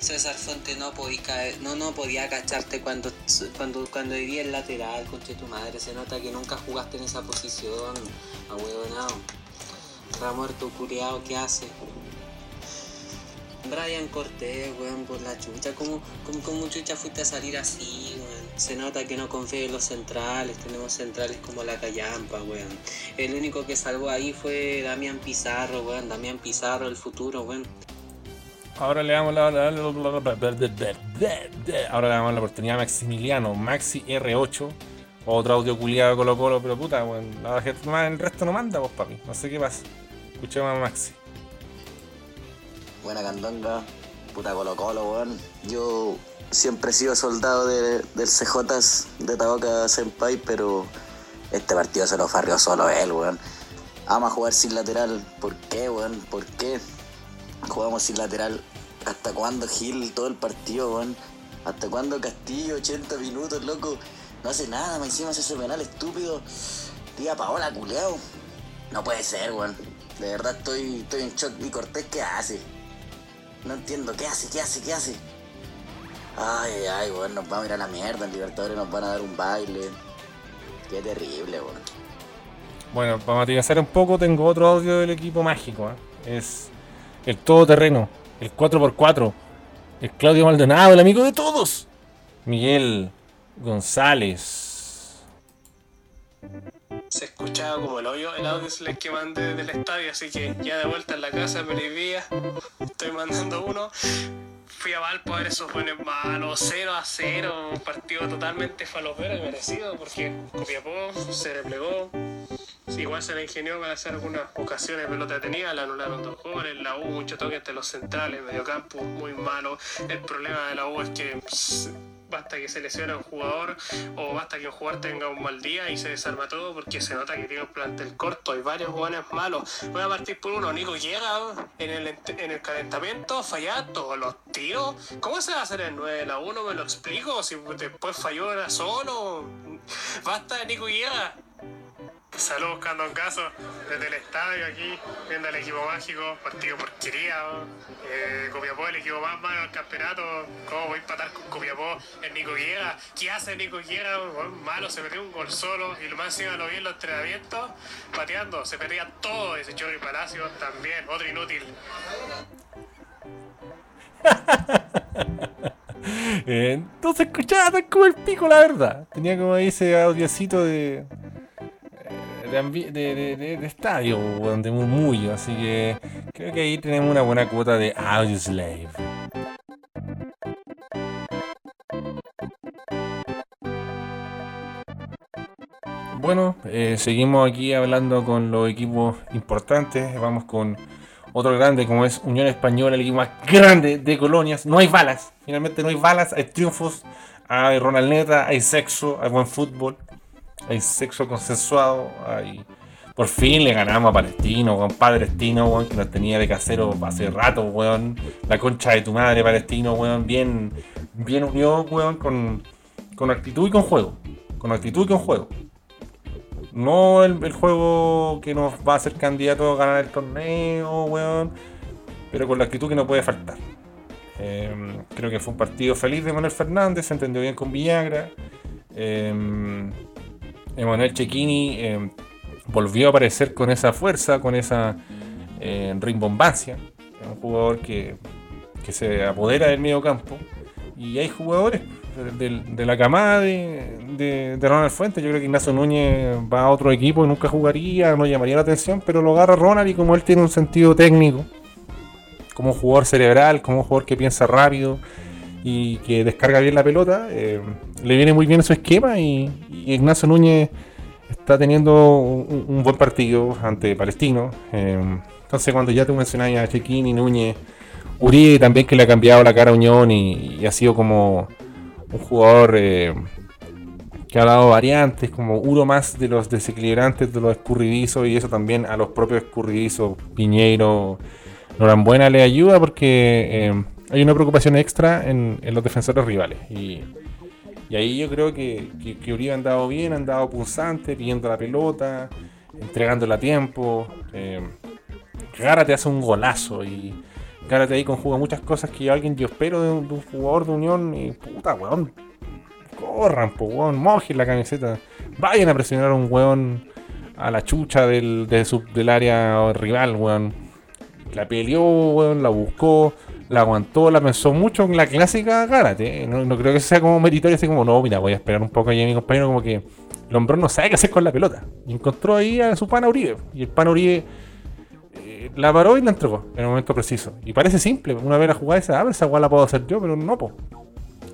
César Fuente no podía caer- no, no podía cacharte cuando, cuando, cuando vivía el lateral, conche tu madre. Se nota que nunca jugaste en esa posición, ahuevonao. Ramuerto culiao, ¿qué hace? Brian Cortés, weón, por la chucha. ¿Cómo, cómo, cómo chucha fuiste a salir así, weón? Se nota que no confía en los centrales. Tenemos centrales como la Callampa, weón. El único que salvó ahí fue Damián Pizarro, weón. Damián Pizarro, el futuro, weón. Ahora le damos la, la- la- la- ahora le damos la oportunidad a Maximiliano, Maxi R8. Otro audio culiado Colo Colo, pero puta, weón. La gente nomás, el resto no manda, vos, papi. No sé qué pasa. Escuchemos a Maxi. Buena candonga, puta Colo Colo, weón. Yo siempre he sido soldado de- del CJs de Taboca Senpai, pero este partido se lo farrió solo él, weón. Ama jugar sin lateral. ¿Por qué, weón? ¿Por qué? Jugamos sin lateral. ¿Hasta cuándo Gil todo el partido, weón? ¿Hasta cuándo Castillo 80 minutos, loco? No hace nada, me hace ese penal estúpido. Tía Paola, culeado. No puede ser, weón. De verdad estoy, estoy en shock. ¿Y Cortés qué hace? No entiendo, ¿qué hace? ¿Qué hace? ¿Qué hace? Ay, ay, weón, nos vamos a ir a la mierda. En Libertadores nos van a dar un baile. Qué terrible, weón. Bueno, para matizar un poco, tengo otro audio del equipo mágico. ¿eh? Es el todoterreno, el 4x4, el Claudio Maldonado, el amigo de todos. Miguel González. se escuchaba como el hoyo el audio se les que mandé del estadio, así que ya de vuelta en la casa me vía, estoy mandando uno. Fui a Valpo a ver esos buenos malos, 0 a 0, un partido totalmente falopero y merecido, porque Copiapó se replegó, igual se le ingenió para hacer algunas ocasiones pelota detenida, le anularon dos goles, la U mucho toque entre los centrales, mediocampo muy malo. El problema de la U es que basta que se lesione un jugador o basta que un jugador tenga un mal día y se desarma todo porque se nota que tiene un plantel corto. Hay varios jugadores malos. Voy a partir por uno. Nico llega en el, en el calentamiento, falla todos los tiros. ¿Cómo se va a hacer el 9 la 1? ¿Me lo explico? Si después falló era solo. Basta de Nico llega. Saludos buscando un caso desde el estadio aquí, viendo el equipo mágico, partido porquería. Eh, Copiapó, el equipo más malo del campeonato. ¿Cómo voy a empatar con Copiapó? El Nico Guerra. ¿Qué hace Nico Guerra? malo, se metió un gol solo y lo más encima lo vi en los entrenamientos, pateando. Se perdía todo ese Chorri Palacio también, otro inútil. [laughs] Entonces escuchaba como el pico, la verdad. Tenía como ese audiocito de de, estadio, de murmullo. Así que creo que ahí tenemos una buena cuota de Slave Bueno, eh, seguimos aquí hablando con los equipos importantes. Vamos con otro grande como es Unión Española, el equipo más grande de colonias. No hay balas, finalmente no hay balas, hay triunfos, hay Ronald Neta, hay sexo, hay buen fútbol hay sexo consensuado, hay... Por fin le ganamos a Palestino, weón, Palestino, weón, que nos tenía de casero hace rato, weón. La concha de tu madre, Palestino, weón, bien, bien unió, weón, con, con actitud y con juego. Con actitud y con juego. No el, juego que nos va a hacer candidato a ganar el torneo, weón. Pero con la actitud que no puede faltar. Em, creo que fue un partido feliz de Manuel Fernández, se entendió bien con Villagra. Eh, Emanuel Cecchini eh, volvió a aparecer con esa fuerza, con esa eh, rimbombancia. Es un jugador que, se apodera del medio campo. Y hay jugadores de, la camada de, Ronald Fuentes. Yo creo que Ignacio Núñez va a otro equipo y nunca jugaría, no llamaría la atención, pero lo agarra Ronald y como él tiene un sentido técnico, como jugador cerebral, como jugador que piensa rápido y que descarga bien la pelota, eh, le viene muy bien su esquema y, Ignacio Núñez está teniendo un, buen partido ante Palestino. Eh, entonces cuando ya te mencionáis a Chequín y Núñez, Uribe también que le ha cambiado la cara a Unión y, ha sido como un jugador eh, que ha dado variantes, como uno más de los desequilibrantes, de los escurridizos y eso también a los propios escurridizos, Piñeiro, Norambuena le ayuda porque hay una preocupación extra en, los defensores rivales. Y, ahí yo creo que, que, Uribe ha andado bien, ha andado pulsante, pidiendo la pelota, entregándola a tiempo. Eh, Gárate hace un golazo y Gárate ahí conjuga muchas cosas que alguien yo espero de un, jugador de Unión y puta weón. Corran, po weón, mojen la camiseta. Vayan a presionar a un weón a la chucha del, del área rival, weón. La peleó, weón, la buscó la aguantó, la pensó mucho en la clásica Gárate. No, creo que sea como meritorio, así como, no, mira, voy a esperar un poco ahí a mi compañero, como que el hombrón no sabe qué hacer con la pelota. Y encontró ahí a su pana Uribe. Y el pana Uribe eh, la paró y la entregó en el momento preciso. Y parece simple, una vez la jugada esa, ah, esa igual la puedo hacer yo, pero no, po.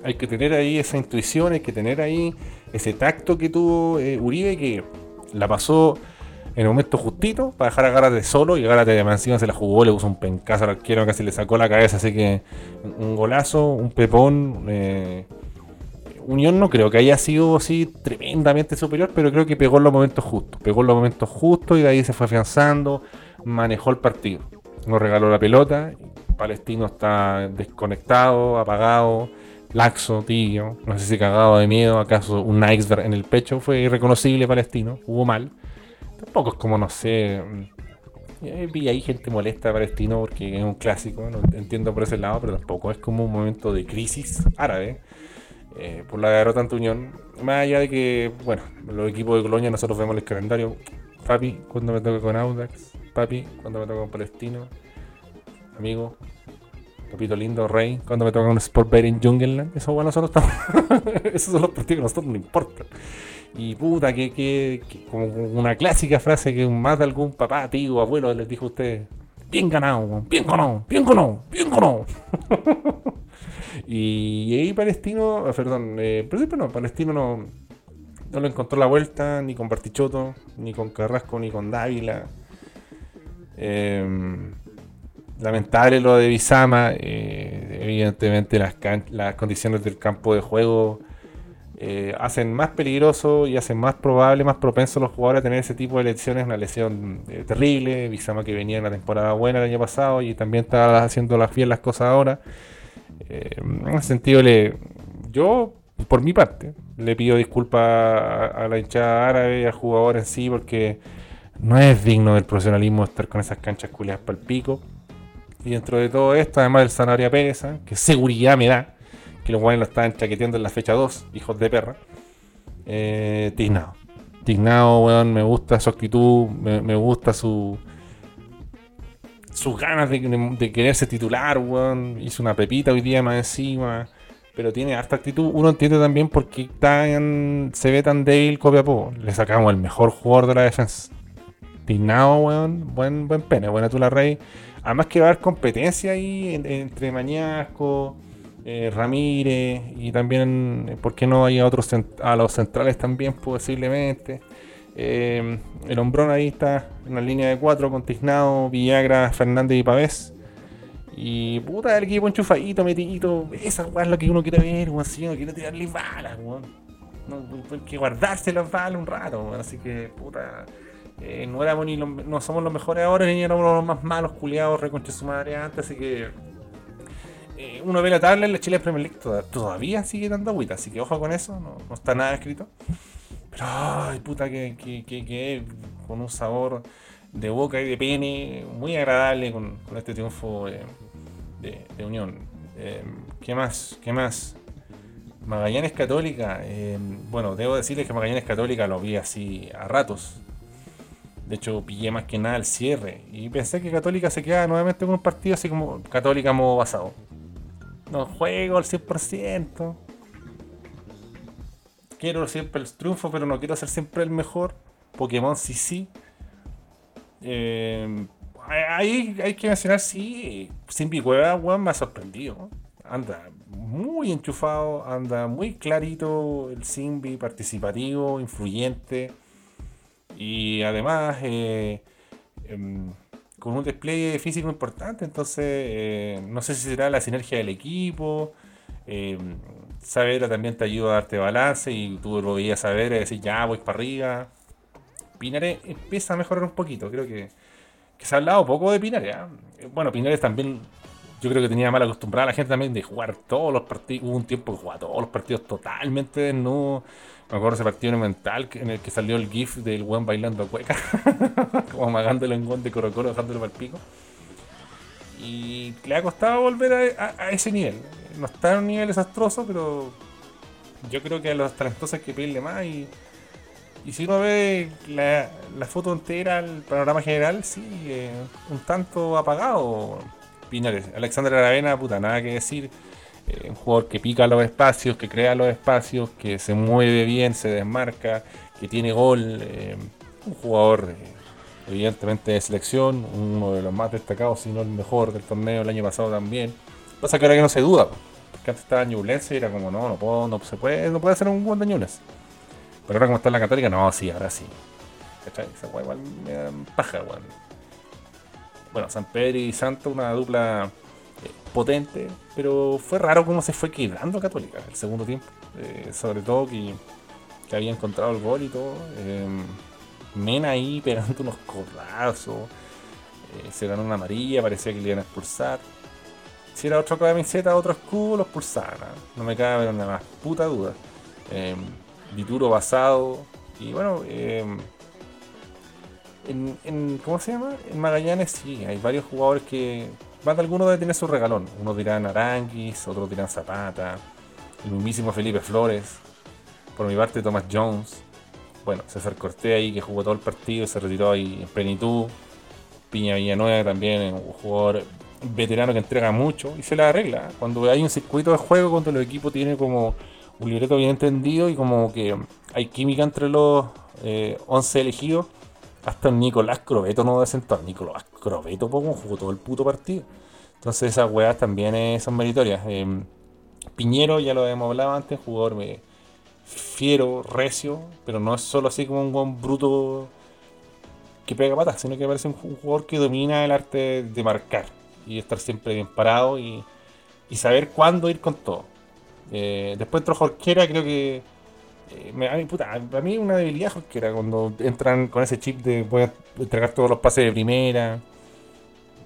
Hay que tener ahí esa intuición, hay que tener ahí ese tacto que tuvo eh, Uribe, que la pasó en el momento justito para dejar a Gárate solo y Gárate de encima se la jugó, le puso un pencazo al casi le sacó la cabeza, así que un golazo, un pepón. Eh, Unión no creo que haya sido así tremendamente superior, pero creo que pegó en los momentos justos. Pegó en los momentos justos y de ahí se fue afianzando, manejó el partido. Nos regaló la pelota. Palestino está desconectado, apagado, laxo, tibio. No sé si cagado de miedo. ¿Acaso un iceberg en el pecho? Fue irreconocible Palestino. Hubo mal. Tampoco es como, no sé. Mm, vi ahí gente molesta palestino porque es un clásico, no entiendo por ese lado, pero tampoco es como un momento de crisis árabe eh, por la derrota ante Unión. Más allá de que, bueno, los equipos de Colonia nosotros vemos el calendario. Papi, cuando me toca con Audax. Papi, cuando me toca con Palestino. Amigo, Papito lindo, Rey, cuando me toca un Sport Betting Jungleland. Eso bueno, nosotros estamos. [laughs] Esos son los partidos que a nosotros no importan. Y puta, que, que, que como una clásica frase que más de algún papá, tío, abuelo les dijo a usted, bien ganado, bien ganado, bien ganado, [laughs] bien ganado. y ahí Palestino, ah, perdón, eh, no, Palestino no, no lo encontró la vuelta ni con Bartichotto, ni con Carrasco, ni con Dávila. Eh, lamentable lo de Bizama. eh, evidentemente las, las condiciones del campo de juego eh, hacen más peligroso y hacen más probable, más propenso a los jugadores a tener ese tipo de lesiones. Una lesión eh, terrible. Bizama que venía en una temporada buena el año pasado y también está haciendo las bien las cosas ahora. Eh, en ese sentido, le, yo, por mi parte, le pido disculpas a, a la hinchada árabe y al jugador en sí porque no es digno del profesionalismo estar con esas canchas culiadas para el pico. Y dentro de todo esto, además del Zanahoria Pereza, que seguridad me da, que los guanes lo estaban chaqueteando en la fecha 2, hijos de perra. Eh, Tignado. Tignado, weón, me gusta su actitud, me, gusta su. sus ganas de, de quererse titular, weón. Hizo una pepita hoy día más encima. Pero tiene harta actitud. Uno entiende también por qué tan, se ve tan débil Copiapó. Le sacamos el mejor jugador de la defensa. Tignado, weón. Buen, buen pene, buena tula rey. Además que va a haber competencia ahí en- entre Mañasco, eh, Ramírez y también, eh, ¿por qué no hay a otros a los centrales también posiblemente? Eh, el hombrón ahí está en la línea de cuatro con Tiznado, Villagra, Fernández y Pavés. Y puta, el equipo enchufadito, metidito. Esa es lo que uno quiere ver, weón. Si uno quiere tirarle balas, weón. No, hay que guardarse las balas un rato, weón. Así que, puta. no éramos ni los- no somos los mejores ahora, ni éramos los más malos, culiados, reconche su madre antes, así que. Eh, uno ve la tabla en la Chile Premier League toda- todavía sigue dando agüita, así que ojo con eso, no, está nada escrito. Pero, ay, puta, que, que, con un sabor de boca y de pene muy agradable con, este triunfo de, Unión. Eh, ¿Qué más? ¿Qué más? Magallanes Católica. eh, bueno, debo decirles que Magallanes Católica lo vi así a ratos. De hecho, pillé más que nada el cierre. Y pensé que Católica se quedaba nuevamente con un partido así como Católica modo basado. No juego al 100%. Quiero siempre el triunfo, pero no quiero ser siempre el mejor. Pokémon sí, sí. Eh, ahí hay que mencionar, sí, Simpi Cueva, me ha sorprendido. Anda muy enchufado, anda muy clarito el Simbi, participativo, influyente. Y además, eh, em, con un despliegue físico importante, entonces eh, no sé si será la sinergia del equipo. Eh, Saavedra también te ayuda a darte balance y tú lo veías saber y decir ya voy para arriba. Pinares empieza a mejorar un poquito, creo que, que se ha hablado poco de Pinares. ¿ah? Eh, Bueno, Pinares también, yo creo que tenía mal acostumbrada la gente también de jugar todos los partidos. Hubo un tiempo que jugaba todos los partidos totalmente desnudo. Me acuerdo ese partido mental en el que salió el GIF del buen bailando cueca, [laughs] como amagándolo en gol de Coro Coro, dejándolo para el pico. Y le ha costado volver a, a- a ese nivel. No está en un nivel desastroso, pero yo creo que a los talentosos hay que pedirle más. Y, y si uno ve la, foto entera, el panorama general, sí, eh, un tanto apagado. Pinares, Alexander Aravena, puta, nada que decir. Eh, un jugador que pica los espacios, que crea los espacios, que se mueve bien, se desmarca, que tiene gol. eh, un jugador eh, evidentemente de selección, uno de los más destacados, si no el mejor del torneo el año pasado también. Pasa que ahora que no se duda, po, porque antes estaba Ñublense y era como, no, no puedo, no se puede, no puede ser un buen de. Pero ahora como está en la Católica, no, sí, ahora sí. ¿Cachai? Esa igual me da paja, weón. Bueno, San Pedro y Santo, una dupla potente, pero fue raro cómo se fue quedando Católica el segundo tiempo. Eh, sobre todo que, había encontrado el gol y todo. Eh, Mena ahí [laughs] pegando unos codazos. eh, se ganó una amarilla, parecía que le iban a expulsar. Si era otro camiseta, otro escudo, lo expulsaban. ¿ah? No me cabe una más puta duda. Eh, Dituro basado. Y bueno, en, en- ¿cómo se llama? En Magallanes sí, hay varios jugadores que. Más de algunos debe tener su regalón. Unos dirán Aranguis, otros dirán Zapata. El mismísimo Felipe Flores. Por mi parte, Thomas Jones. Bueno, César Cortés ahí que jugó todo el partido se retiró ahí en plenitud. Piña Villanueva también, un jugador veterano que entrega mucho y se la arregla. Cuando hay un circuito de juego, cuando el equipo tiene como un libreto bien entendido y como que hay química entre los eh, 11 elegidos. Hasta el Nicolás Crobeto no sentar. Nicolás Crobeto poco jugó todo el puto partido. Entonces esas weas también eh, son meritorias. Eh, Piñero, ya lo habíamos hablado antes, jugador eh, fiero, recio, pero no es solo así como un buen bruto que pega patas, sino que parece un jugador que domina el arte de marcar y estar siempre bien parado y, y saber cuándo ir con todo. Después entró Jorquera, creo que. Eh, me, a, mí, puta, a mí una debilidad Jorquera cuando entran con ese chip de voy a entregar todos los pases de primera,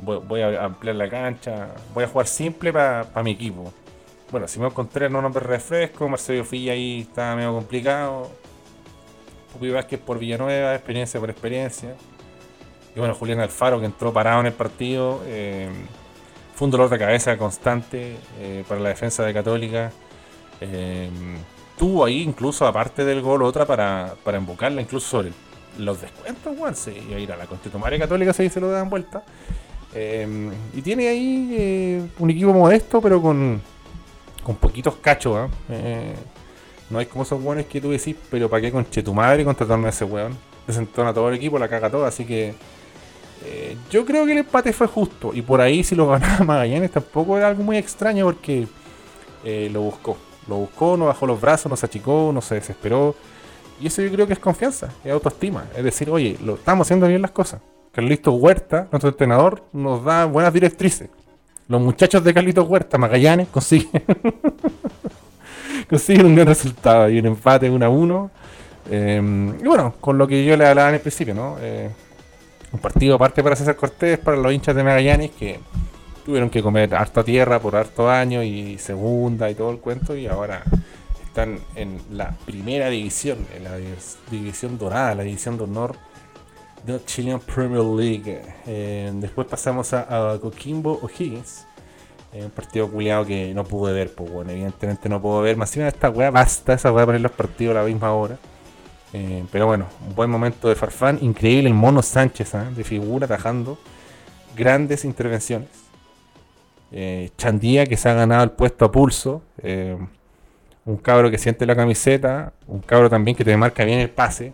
voy, a ampliar la cancha, voy a jugar simple para mi equipo. Bueno, Simón Contreras no nombre refresco, Marcelo Filla ahí está medio complicado. Pupi Vázquez por Villanueva, experiencia por experiencia. Y bueno, Julián Alfaro que entró parado en el partido. eh, fue un dolor de cabeza constante eh, para la defensa de Católica. Tuvo ahí incluso, aparte del gol, otra para, para invocarla, incluso sobre los descuentos, weón. Se iba a ir a la Constitumaria Católica si se lo dan vuelta. Eh, y tiene ahí eh, un equipo modesto, pero con, con poquitos cachos. ¿ah? Eh, no hay como esos weones que tú decís, pero ¿para qué con tu madre contratarme a ese weón? Desentona todo el equipo, la caga toda, así que. eh, yo creo que el empate fue justo. Y por ahí, si lo ganaba [laughs] Magallanes, tampoco era algo muy extraño porque lo buscó. Lo buscó, no bajó los brazos, no se achicó, no se desesperó. Y eso yo creo que es confianza, es autoestima. Es decir, oye, lo estamos haciendo bien las cosas. Carlitos Huerta, nuestro entrenador, nos da buenas directrices. Los muchachos de Carlitos Huerta, Magallanes, [laughs] consiguen, consiguen un gran resultado y un empate 1 a 1. Eh, y bueno, con lo que yo le hablaba en el principio, ¿no? Eh, un partido aparte para César Cortés, para los hinchas de Magallanes que tuvieron que comer harta tierra por harto año y segunda y todo el cuento y ahora están en la primera división, en la divis- división dorada, la división de honor de Chilean Premier League. Eh, después pasamos a, Coquimbo O'Higgins. Eh, un partido culiado que no pude ver, pues evidentemente no puedo ver. Más encima esta weá, basta esa weá poner los partidos a la misma hora. Eh, pero bueno, un buen momento de Farfán, increíble el mono Sánchez, ¿ah? de figura, atajando. Grandes intervenciones. Eh, Chandía que se ha ganado el puesto a pulso. eh, un cabro que siente la camiseta. Un cabro también que te marca bien el pase.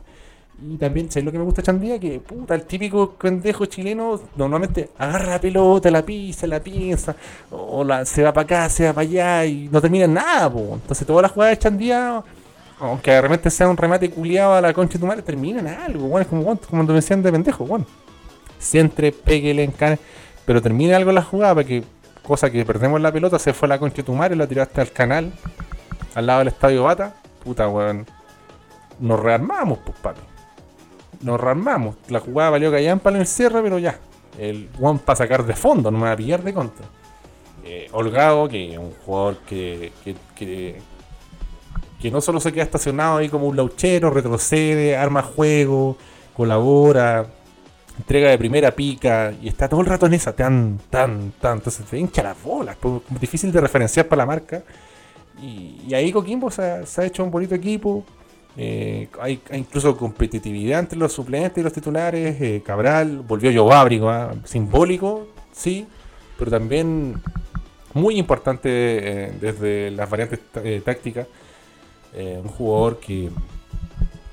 Y también, ¿sabes lo que me gusta Chandía? Que puta, el típico pendejo chileno normalmente agarra la pelota, la pisa, la piensa, o la, se va para acá, se va para allá y no termina en nada. Entonces todas las jugadas de Chandía, aunque de repente sea un remate culiado a la concha de tu madre, termina en algo, bueno, es como, como me decían de pendejo, bueno. Siempre peguele en cane, pero termina algo en la jugada, porque cosa que perdemos la pelota, se fue a la concha de tu madre, la tiraste al canal, al lado del estadio Bata, puta weón. Nos rearmamos, pues papi nos rearmamos. La jugada valió callampa en el cierre, pero ya. El one para sacar de fondo, no me va a pillar de contra. Eh, Holgado, que es un jugador que, que, que, que no solo se queda estacionado ahí como un lauchero, retrocede, arma juego, colabora, entrega de primera pica y está todo el rato en esa, tan, tan, tan. Entonces te hincha las bolas, difícil de referenciar para la marca. Y, ahí Coquimbo se ha, hecho un bonito equipo. Eh, hay, hay incluso competitividad entre los suplentes y los titulares. eh, Cabral volvió Jovábrico, ¿ah? simbólico, sí, pero también muy importante eh, desde las variantes tá- eh, tácticas. Eh, un jugador que,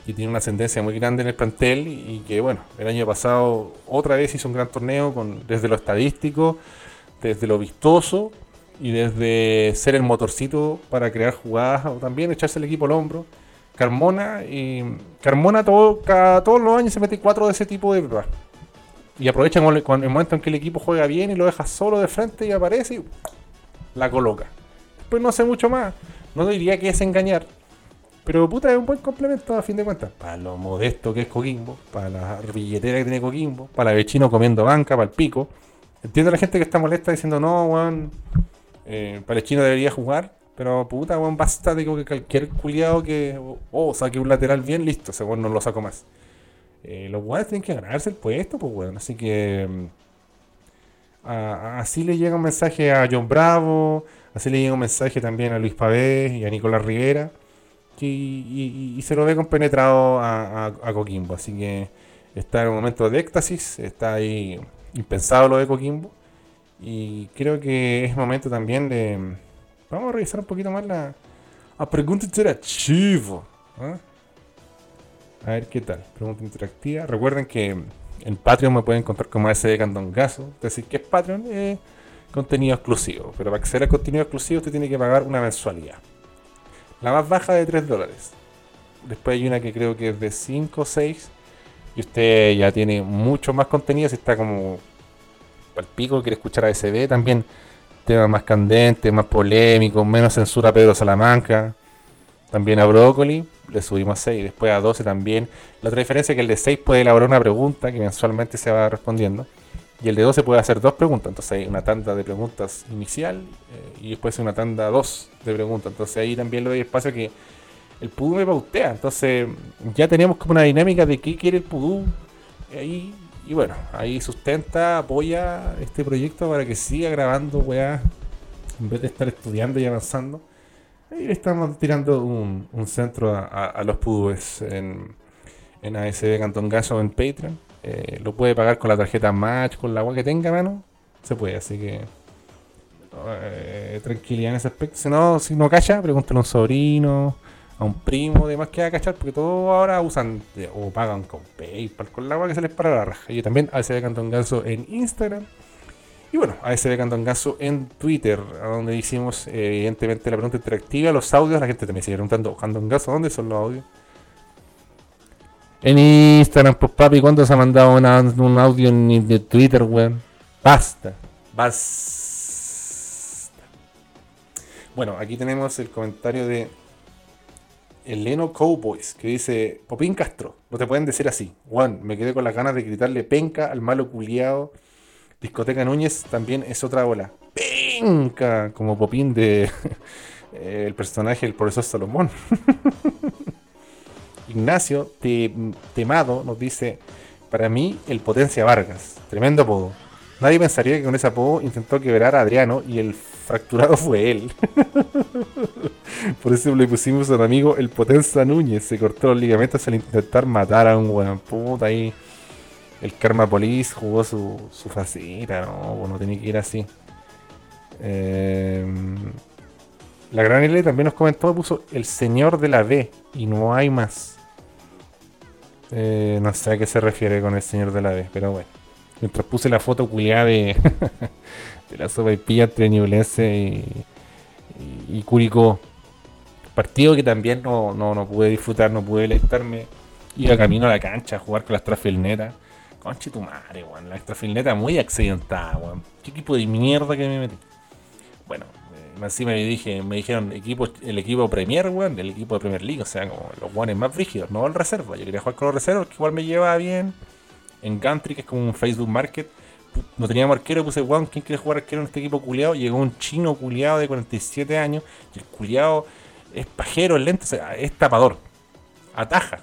que tiene una ascendencia muy grande en el plantel y, que, bueno, el año pasado otra vez hizo un gran torneo con, desde lo estadístico, desde lo vistoso y desde ser el motorcito para crear jugadas o también echarse el equipo al hombro. Carmona y Carmona todo, cada, todos los años se mete cuatro de ese tipo de pruebas. Y aprovecha cuando- cuando- el momento en que el equipo juega bien y lo deja solo de frente y aparece y la coloca. Después no hace mucho más. No diría que es engañar. Pero puta, es un buen complemento a fin de cuentas. Para lo modesto que es Coquimbo, para la billetera que tiene Coquimbo, para la vecino comiendo banca, para el pico. Entiendo a la gente que está molesta diciendo, no, weón, eh, Palestino debería jugar. Pero puta, weón, basta de que cualquier culiado que. Oh, saque un lateral bien, listo, weón no lo saco más. Eh, los weones tienen que ganarse el puesto, pues weón. Así que. mm, así le llega un mensaje a John Bravo. Así le llega un mensaje también a Luis Pavés y a Nicolás Rivera. Y, se lo ve compenetrado a, Coquimbo. Así que está en un momento de éxtasis. Está ahí impensado lo de Coquimbo. Y creo que es momento también de. Vamos a revisar un poquito más la. a pregunta interactiva. ¿ah? A ver qué tal. Pregunta interactiva. Recuerden que en Patreon me pueden encontrar como SD Candongazo. Es decir, que es Patreon? Eh, contenido exclusivo. Pero para acceder al contenido exclusivo usted tiene que pagar una mensualidad. La más baja de 3 dólares. Después hay una que creo que es de 5 o 6. Y usted ya tiene mucho más contenido. Si está como al pico, quiere escuchar a SD también. Temas más candentes, más polémicos, menos censura a Pedro Salamanca. También a Brócoli, le subimos a 6. Después a 12 también. La otra diferencia es que el de 6 puede elaborar una pregunta que mensualmente se va respondiendo. Y el de 12 puede hacer dos preguntas. Entonces hay una tanda de preguntas inicial eh, y después una tanda 2 de preguntas. Entonces ahí también le doy espacio que el Pudú me pautea. Entonces ya teníamos como una dinámica de qué quiere el Pudú. Ahí, y bueno, ahí sustenta, apoya este proyecto para que siga grabando, weá. En vez de estar estudiando y avanzando. Ahí le estamos tirando un, centro a los Pudúes en, en ASB Cantón Gaso en Patreon. Eh, lo puede pagar con la tarjeta Match, con la agua que tenga, mano. Se puede, así que. eh, tranquilidad en ese aspecto. Si no, si no cacha, pregúntale a un sobrino, a un primo, demás que va a cachar, porque todos ahora usan de- o pagan con PayPal, con la agua que se les para la raja. Y también ASB Cantón Gaso en Instagram. Y bueno, ASB Cantón Gaso en Twitter, donde hicimos eh, evidentemente la pregunta interactiva, los audios. La gente también sigue preguntando, Cantón Gaso, ¿dónde son los audios? En Instagram, pues papi, ¿cuándo se ha mandado un audio de Twitter, weón? Basta, basta. Bueno, aquí tenemos el comentario de Eleno Cowboys, que dice, Popín Castro, no te pueden decir así. Juan, me quedé con las ganas de gritarle penca al malo culiao. Discoteca Núñez también es otra ola. Penca, como Popín de [laughs] eh, el personaje del profesor Salomón. [laughs] Ignacio Te- Temado nos dice, para mí el Potencia Vargas, tremendo apodo. Nadie pensaría que con ese apodo intentó quebrar a Adriano y el fracturado fue él. [laughs] Por eso le pusimos a un amigo el Potencia Núñez, se cortó los ligamentos al intentar matar a un weón puta ahí. El Karma Police jugó su, su faceta, no, pues no tenía que ir así. Em, la gran L también nos comentó, puso el señor de la B y no hay más. Eh, no sé a qué se refiere con el señor de la B, pero bueno. Mientras puse la foto culiada de, [laughs] de la sopa y pilla entre Ñublense y, y, y Curicó. Partido que también no, no, no pude disfrutar, no pude deleitarme. Iba camino a la cancha a jugar con la Strafilneta. Conche tu madre, weón. La Strafilneta muy accidentada, weón. ¿Qué equipo de mierda que me metí? Bueno, encima me dije, me dijeron el equipo Premier, weón, del equipo de Premier League, o sea, como los guanes más rígidos, no el reserva. Yo quería jugar con los reservas, que igual me llevaba bien. En Gantry, que es como un Facebook Market, no teníamos arquero, puse, weón, ¿quién quiere jugar arquero en este equipo culiado? Llegó un chino culiado de 47 años, y el culiado es pajero, es lento, o sea, es tapador. Ataja.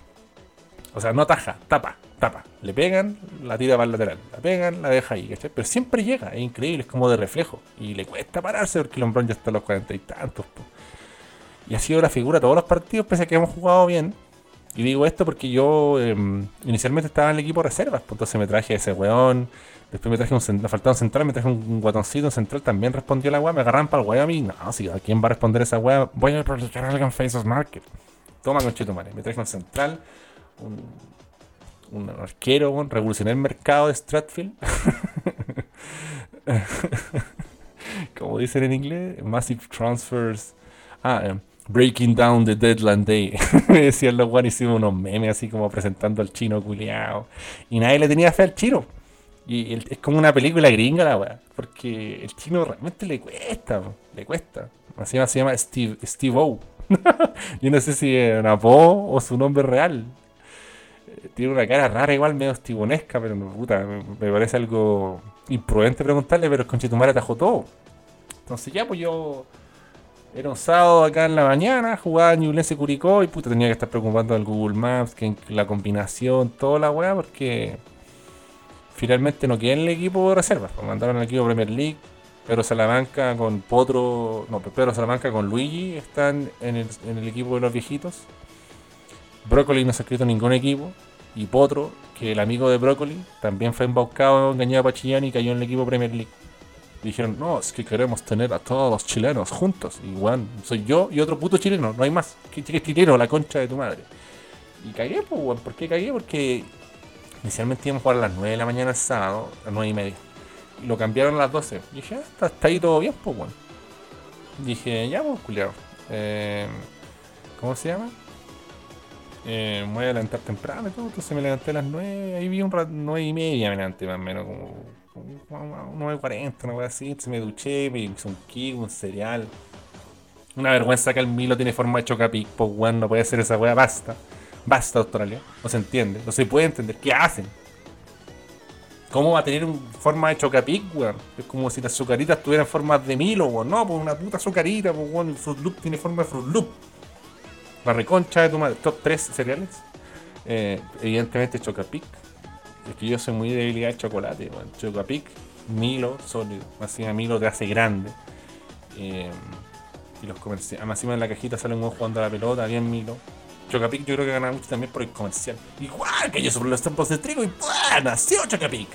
O sea, no ataja, tapa, tapa. Le pegan, la tira para el lateral. La pegan, la deja ahí, ¿cachai? Pero siempre llega, es increíble, es como de reflejo. Y le cuesta pararse porque el hombrón ya está a los cuarenta y tantos. Y ha sido la figura de todos los partidos, pese a que hemos jugado bien. Y digo esto porque yo em, inicialmente estaba en el equipo reservas, pues entonces me traje ese weón. Después me traje un, cen- me faltaba un central, me traje un, guatoncito, un central también respondió la weá, me agarran para el weón a mí. No, si a quién va a responder esa weá, voy a aprovechar algo Faces Market. Toma conchito madre, me traje un central, un, un arquero, weón, revolucioné el mercado de Stratfield. [laughs] Como dicen en inglés, Massive Transfers. Ah, em, Breaking Down the Deadline Day. [laughs] Decían los weones, hicimos unos memes así como presentando al chino culiao. Y nadie le tenía fe al chino. Y es como una película gringa la weá. Porque el chino realmente le cuesta, po, le cuesta. Encima se llama Steve, Steve O. [laughs] Yo no sé si una voz o su nombre real. Tiene una cara rara, igual medio estibonesca, pero puta, me, parece algo imprudente preguntarle, pero el conchetumare atajó todo. Entonces ya, pues yo era un sábado acá en la mañana, jugaba Ñublense Curicó y puta tenía que estar preocupando del Google Maps, que la combinación, toda la weá, porque finalmente no quedé en el equipo de reservas. pues, mandaron al equipo Premier League. Pedro Salamanca con Potro, no, Pedro Salamanca con Luigi están en el, en el equipo de los viejitos. Brócoli no se ha escrito en ningún equipo. Y Potro, que el amigo de Brócoli, también fue embaucado, engañado a Pachillán y cayó en el equipo Premier League. Dijeron, no, es que queremos tener a todos los chilenos juntos. Y weón, soy yo y otro puto chileno, no hay más. ¿Qué, qué? La concha de tu madre. Y cagué, pues, weón. ¿Por qué cagué? Porque inicialmente íbamos a jugar a las 9 de la mañana el sábado, a las 9 y media. Y lo cambiaron a las 12. Y dije, ah, está, está ahí todo bien, pues, weón. Dije, ya, pues, culiao. Eh, ¿Cómo se llama? Eh, me voy a levantar temprano y todo. Entonces me levanté a las 9. Ahí vi un rato, 9 y media me levanté más o menos, como, como 9.40, una cosa así. Entonces me duché, me hice un kick, un cereal. Una vergüenza que el Milo tiene forma de chocapic, pues weón, no puede hacer esa weá, basta. Basta, Australia. No se entiende, no se puede entender. ¿Qué hacen? ¿Cómo va a tener forma de chocapic, weón? Es como si las azucaritas tuvieran formas de Milo, weón. No, pues una puta azucarita, pues weón. Fruit Loop tiene forma de Fruit Loop. La reconcha de tu madre. Top 3 cereales. Eh, evidentemente Chocapic. Que yo soy muy de debilidad de chocolate. Chocapic, Milo, sólido. Encima Milo te hace grande. Eh, y los comerciales. Más encima en la cajita sale un jugando a la pelota, bien Milo. Chocapic yo creo que gana mucho también por el comercial. Igual que yo sobre los tiempos de trigo y ¡pua! nació Chocapic.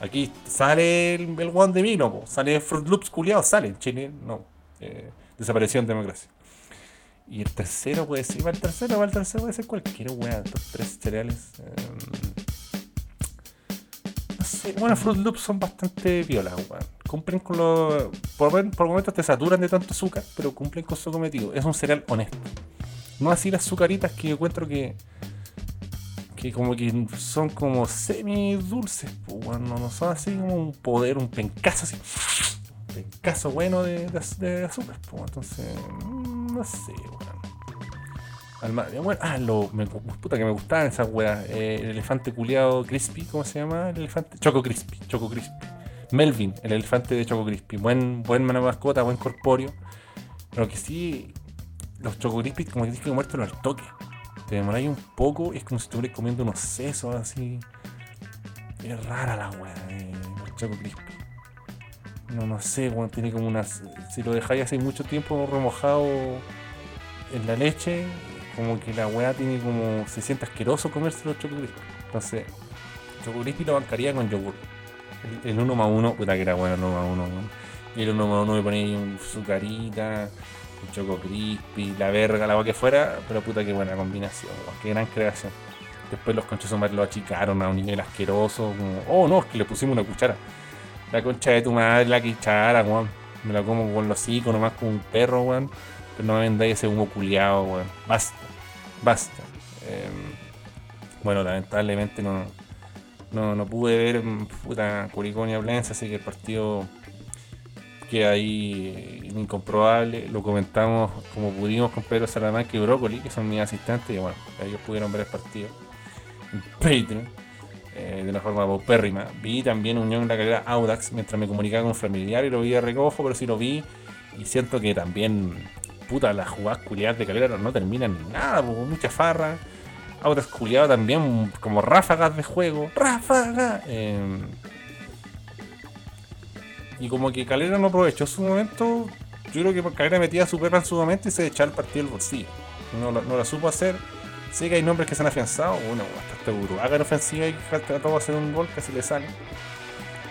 Aquí sale el, el one de Milo, sale Fruit Loops culiado, sale en Chile, no. Eh, desapareció en democracia. Y el tercero puede ser, va el tercero, va el tercero puede ser cualquier weá, estos tres cereales. eh, no sé, bueno, Fruit Loops son bastante violas, weón. Cumplen con lo. Por, por momentos te saturan de tanto azúcar, pero cumplen con su cometido. Es un cereal honesto. No así las azucaritas que encuentro que. que como que son como semi dulces, pues, weón. No, son así como un poder, un pencazo así. Un pencazo bueno de, de azúcar, pues, entonces. mm, No sé, weón. Al ma- bueno, ah, lo, puta que me gustaban esas weas. Eh, el elefante culiado crispy, ¿cómo se llama? El elefante. Choco crispy, Choco crispy. Melvin, el elefante de Choco crispy. Buen, buen mascota, buen corpóreo. Pero que sí, los Choco crispy como que tienes que comértelo al toque. Te demoráis un poco y es como si estuvieras comiendo unos sesos así. Es rara la wea los Choco crispy. No, no sé, weón, tiene como unas. Si lo dejáis hace mucho tiempo remojado en la leche, como que la weá tiene como. se siente asqueroso comerse los Choco Crispy. Entonces, Choco Crispy lo bancaría con yogur. El, el 1 más 1, puta que era bueno el 1 más 1, weón. Y el 1 más 1 me ponía ahí un sucarita, un Choco Crispy, la verga, la agua que fuera, pero puta que buena combinación, qué gran creación. Después los conchos lo achicaron a un nivel asqueroso, como, oh no, es que le pusimos una cuchara. La concha de tu madre, la cuchara, weón. Me la como con los hocico, nomás como un perro, weón. Pero no me vendáis ese humo culiado, weón. Basta, basta. Eh, bueno, lamentablemente no, no, no pude ver mm, puta Curicó y así que el partido queda ahí eh, incomprobable. Lo comentamos como pudimos con Pedro Salamanca y Brócoli, que son mis asistentes, y bueno, ellos pudieron ver el partido Patreon eh, de una forma paupérrima. Vi también Unión La Calera Audax mientras me comunicaba con un familiar y lo vi de recojo, pero sí lo vi y siento que también, puta, las jugadas culiadas de Calera no terminan en nada, mucha farra. Audax culiado también como ráfagas de juego. ¡Ráfaga! Eh, y como que Calera no aprovechó su momento, yo creo que Calera metía su perra en su momento y se echaba el partido del bolsillo. No, no la supo hacer. Sé que hay nombres que se han afianzado. Bueno, hasta este Uruguay en ofensiva y trató de hacer un gol, casi le sale.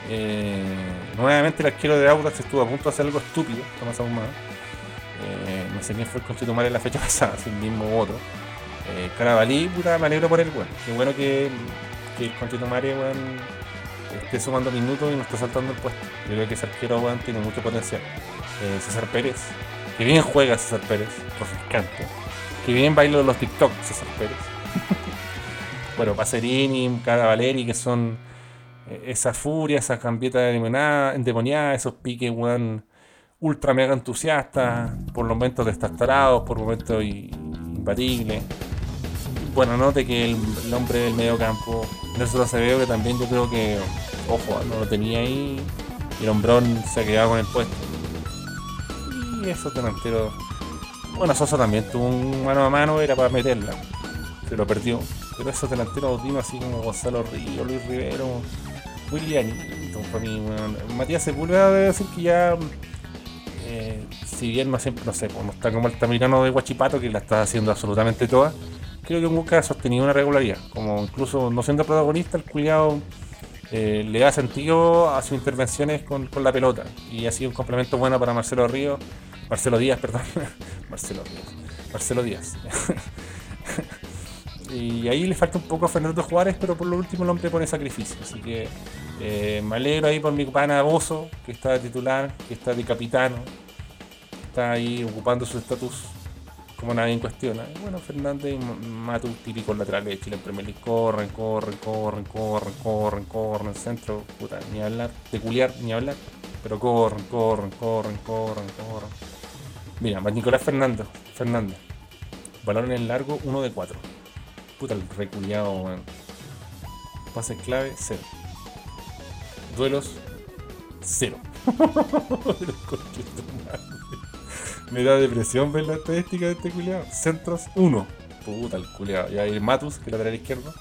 Eh, nuevamente el arquero de Audax estuvo a punto de hacer algo estúpido, Tomás Ahumada. Eh, no sé quién fue el conchetumare en la fecha [laughs] pasada, si el mismo otro. Eh, Carabalí, puta, me alegro por él, weón. Qué bueno que, el conchetumare, esté sumando minutos y no esté saltando el puesto. Yo creo que ese arquero, tiene mucho potencial. Eh, César Pérez, que bien juega César Pérez, refrescante. Que bien baila los TikTok, César Pérez. [laughs] bueno, Pacerini, Carabaleri, que son eh, esa furia, esa cambieta endemoniada, esos piques, weón, ultra mega entusiastas, por momentos destartarados, por momentos imbatibles. Bueno, note que el, el hombre del medio campo, Nelson Acevedo, que también yo creo que, ojo, no lo tenía ahí, y el hombrón se ha quedado con el puesto. Y esos delanteros, bueno, Sosa también tuvo un mano a mano, era para meterla, se lo perdió. Pero esos delanteros dinos así como Gonzalo Río, Luis Rivero, lianitos para mí, weón. Matías Sepúlveda debe decir que ya eh, si bien no siempre, no sé, pues no está como el tamirano de Guachipato, que la está haciendo absolutamente toda, creo que nunca ha sostenido una regularidad. Como incluso no siendo protagonista, el culiado eh, le da sentido a sus intervenciones con, con la pelota. Y ha sido un complemento bueno para Marcelo Ríos. Marcelo Díaz, perdón. [laughs] Marcelo Díaz. Marcelo Díaz. [laughs] y ahí le falta un poco a Fernando Juárez, pero por lo último el hombre pone sacrificio. Así que eh, me alegro ahí por mi pana Bozo, que está de titular, que está de capitano. Está ahí ocupando su estatus como nadie cuestiona. Y bueno, Fernández y Matu, típicos laterales de Chile en Premier League, corren, corren, corren, corren, corren, corren, centro, puta, ni hablar, peculiar, ni hablar, pero corren, corren, corren, corren, corren. Mira, Nicolás Fernando, Fernández, valor en largo, 1 de 4. Puta, el reculiado, weón. Pases clave, 0. Duelos, 0. [laughs] Me da depresión ver la estadística de este culiado. Centros 1. Puta el culiado. Y ahí Matus, que lateral izquierdo.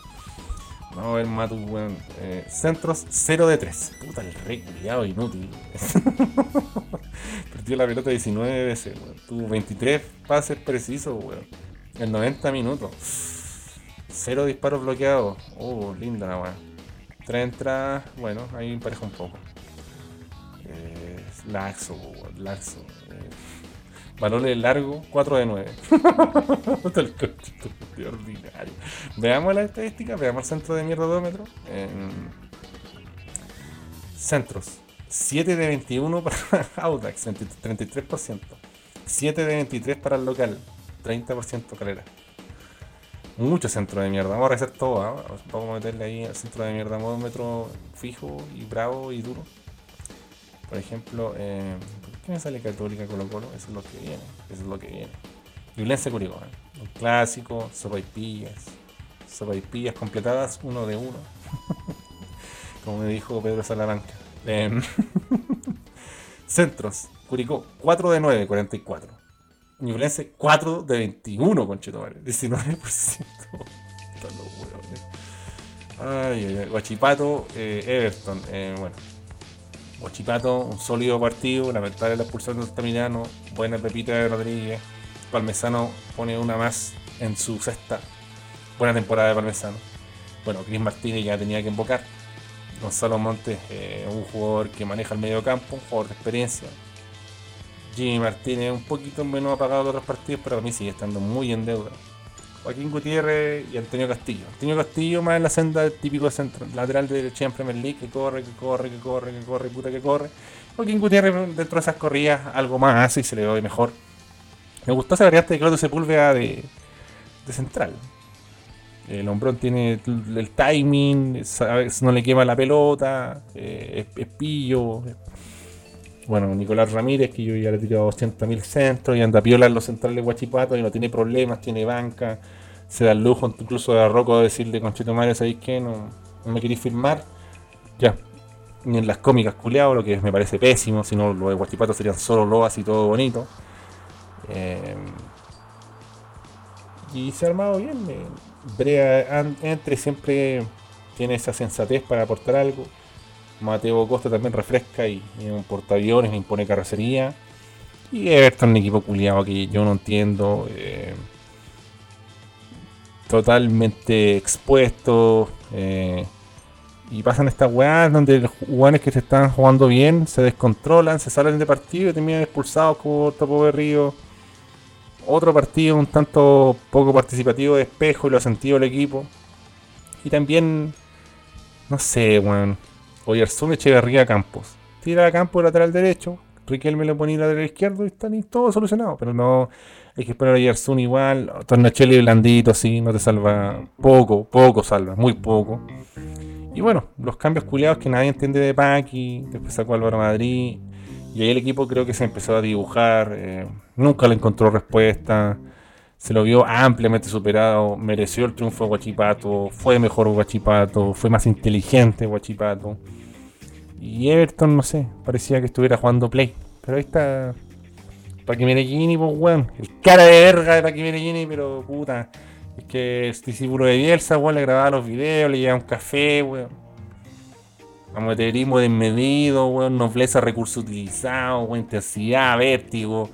Vamos a ver Matus, weón. Eh, centros 0 de 3. Puta el re culiado inútil. [laughs] Perdió la pelota 19 veces, weón. Tuvo 23 pases precisos, weón. En 90 minutos. Cero disparos bloqueados. Oh, linda la weón. Tres entradas. Bueno, ahí empareja un poco. Eh, laxo, weón. Laxo. Eh, Valores largo, 4 de 9. Tal [laughs] cochito, de ordinario. Veamos la estadística, veamos el centro de mierdodómetro. En centros, 7 de 21 para [laughs] Audax, 33%. 7 de 23 para el local, 30% calera. Mucho centro de mierda. Vamos a rehacer todo. ¿ah? Vamos a meterle ahí al centro de mierda modómetro fijo y bravo y duro. Por ejemplo, eh, ¿por qué me sale Católica Colo Colo? Eso es lo que viene. Eso es lo que viene. Violencia Curicó. ¿eh? Un clásico, sopa y pillas. Sopa y pillas completadas uno de uno. [laughs] Como me dijo Pedro Salamanca. Eh, [laughs] centros. Curicó, 4 de 9, 44. Ñublense, 4 de 21, conchetomare. 19%. Están los huevones. Ay, ay, ay. Guachipato, eh, Everton. Eh, bueno. Guachipato, un sólido partido. Lamentable la expulsión de Altamirano. Buena pepita de Rodríguez. Palmesano pone una más en su sexta. Buena temporada de Palmesano. Bueno, Cris Martínez ya tenía que invocar. Gonzalo Montes, eh, un jugador que maneja el medio campo, un jugador de experiencia. Jimmy Martínez un poquito menos apagado de otros partidos, pero a mí sigue estando muy en deuda. Joaquín Gutiérrez y Antonio Castillo. Antonio Castillo más en la senda del típico centro, lateral de en Premier League, que corre, que corre, que corre, que corre, puta que corre. Joaquín Gutiérrez dentro de esas corridas algo más hace y se le ve mejor. Me gustó esa variante de Claudio Sepúlveda de, de central. El hombrón tiene el timing, no le quema la pelota, eh, es pillo. Bueno, Nicolás Ramírez, que yo ya le he tirado 200.000 centros y anda piola en los centrales de Guachipato y no tiene problemas, tiene banca, se da el lujo incluso de Arroco de decirle, Conchito Mario, ¿sabéis qué? No, no me queréis firmar. Ya. Ni en las cómicas culeado, lo que me parece pésimo, si no, lo de Guachipato serían solo loas y todo bonito. Eh, y se ha armado bien. eh, Brea entre siempre tiene esa sensatez para aportar algo. Mateo Costa también refresca y, y un portaaviones, impone carrocería. Y Everton, un equipo culiado que yo no entiendo. eh, totalmente expuesto. eh, y pasan estas weas donde los jugadores que se están jugando bien se descontrolan, se salen de partido y terminan expulsados como Topo Berrío. Otro partido un tanto poco participativo de espejo y lo ha sentido el equipo. Y también, no sé, weón. Oyerson Echeverría Campos. Tira a campo lateral derecho. Riquelme le pone lateral izquierdo y está ni todo solucionado. Pero no, hay que esperar a Oyerson igual. Tornachelli blandito, sí, no te salva. Poco, poco salva, muy poco. Y bueno, los cambios culiados que nadie entiende de Paqui. Después sacó Álvaro Madrid. Y ahí el equipo creo que se empezó a dibujar. eh, nunca le encontró respuesta. Se lo vio ampliamente superado. Mereció el triunfo de Guachipato. Fue mejor Guachipato. Fue más inteligente Guachipato. Y Everton, no sé, parecía que estuviera jugando play. Pero ahí está Paqui Meregini, pues weón. El cara de verga de Paqui Meregini, pero puta. Es que es discípulo de Bielsa, weón, le grababa los videos, le llevaba un café, weón. Amateurismo desmedido, weón, nobleza, recursos utilizados, weón, intensidad, vértigo.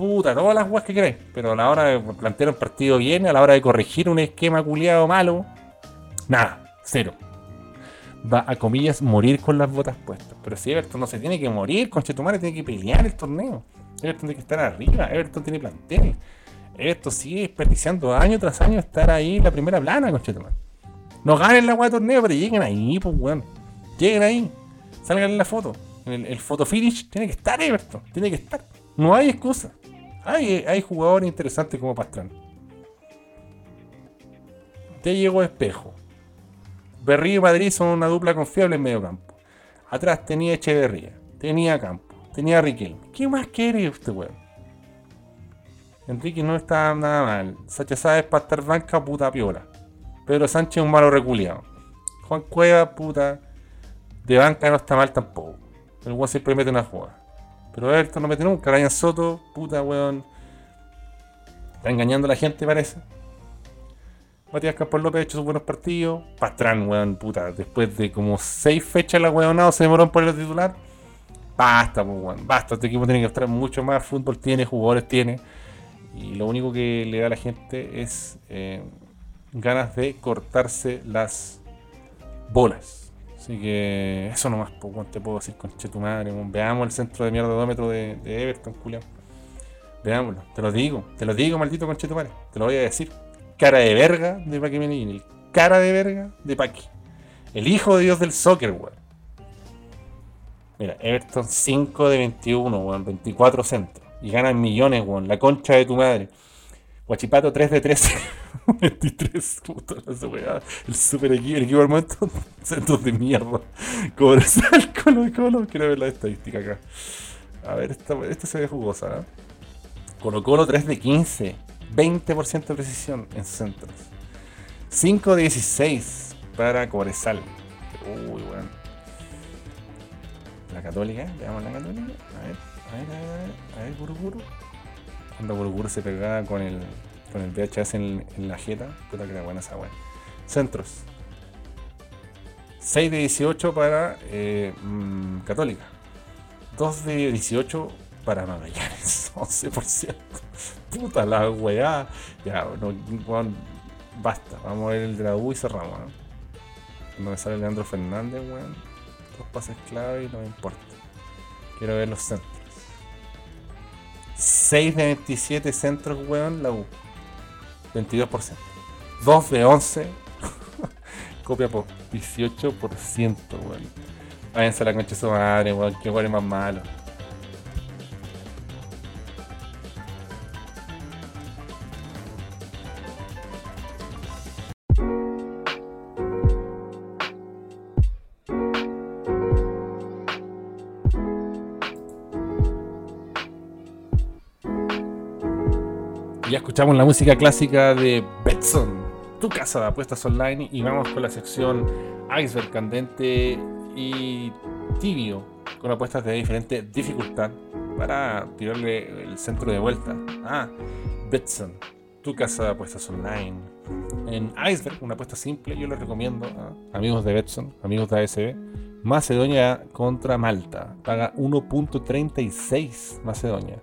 Puta, todas las weas que queréis. Pero a la hora de plantear un partido bien, a la hora de corregir un esquema culiado malo, nada, cero. va a comillas morir con las botas puestas. Pero si Everton no se tiene que morir, Conchetumare tiene que pelear el torneo. Everton tiene que estar arriba, Everton tiene plantel. Everton sigue desperdiciando año tras año estar ahí en la primera plana, Conchetumare. No ganen la agua de torneo, pero lleguen ahí, pues weón. Lleguen ahí. Salgan en la foto. El, el photo finish tiene que estar Everton. Tiene que estar. No hay excusa. Hay, jugadores interesantes como Pastrán. Te llegó Espejo. Berrío y Madrid son una dupla confiable en medio campo. Atrás tenía Echeverría, tenía Campo, tenía Riquelme. ¿Qué más quiere usted, weón? Enrique no está nada mal. Sacha Sáez para estar banca, puta piola. Pedro Sánchez un malo reculeado. Juan Cueva, puta. De banca no está mal tampoco. El weón siempre mete una jugada. Pero Everton no mete nunca. Ryan Soto, puta weón. Está engañando a la gente, parece. Matías Campos López ha hecho sus buenos partidos. Pastrán, weón, puta. Después de como seis fechas la weonado se demoró en poner el titular. Basta, pues, weón. Basta. Este equipo tiene que estar mucho más. Fútbol tiene, jugadores tiene. Y lo único que le da a la gente es eh, ganas de cortarse las bolas. Así que eso nomás, pues, te puedo decir con tu madre. Veamos el centro de mierdodómetro de, de Everton, culiao. Veámoslo. Te lo digo. Te lo digo, maldito conchetumare. Te lo voy a decir cara de verga de Paqui Meneghin, el cara de verga de Paqui. El hijo de Dios del soccer, weón. Mira, Everton 5 de 21, weón, 24 centros. Y ganan millones, weón. La concha de tu madre. Guachipato 3 de 13. 23, [laughs] puta esa weá. El super equipo, el equipo momento, [laughs] centros de mierda. Cobresal, [laughs] Colo Colo. Quiero ver la estadística acá. A ver, esta, esta se ve jugosa, ¿eh? Colo Colo 3 de 15. 20% de precisión en centros. 5 de 16 para Cobresal. Uy, bueno. La Católica, veamos la Católica. A ver, a ver, a ver, a ver, a ver, Guruguru. Cuando Guruguru se pegaba con el, con el VHS en, en la jeta. Puta que era buena esa weá. Centros. 6 de 18 para eh, mm, Católica. 2 de 18 para Magallanes. [laughs] 11%. Puta la weá. Ya, no, weón, basta. Vamos a ver el de la U y cerramos. ¿no? Cuando me sale Leandro Fernández, weón. Dos pases clave y no me importa. Quiero ver los centros. 6 de 27 centros, weón, la U. 22%. 2 de 11. [laughs] Copia por 18%, weón. Váyanse a la concha de su madre, weón. Que weón es más malo. Escuchamos la música clásica de Betson, tu casa de apuestas online, y vamos con la sección Iceberg candente y tibio, con apuestas de diferente dificultad para tirarle el centro de vuelta. Ah, Betson, tu casa de apuestas online. En Iceberg, una apuesta simple, yo les recomiendo a amigos de Betson, amigos de ASB. Macedonia contra Malta. Paga 1.36 Macedonia.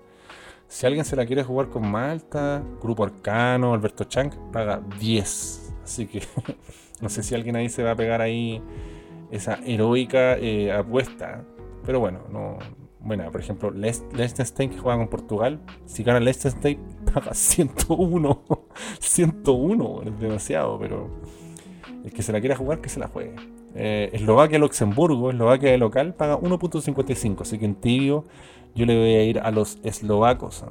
Si alguien se la quiere jugar con Malta, Grupo Arcano, Alberto Chang, paga 10. Así que [laughs] no sé si alguien ahí se va a pegar ahí esa heroica eh, apuesta. Pero bueno, no. Bueno, por ejemplo, Liechtenstein que juega con Portugal. Si gana Liechtenstein, [laughs] paga 101. 101, bueno, es demasiado, pero el que se la quiera jugar, que se la juegue. Eh, Eslovaquia-Luxemburgo, Eslovaquia de local, paga 1.55. Así que en tibio yo le voy a ir a los eslovacos.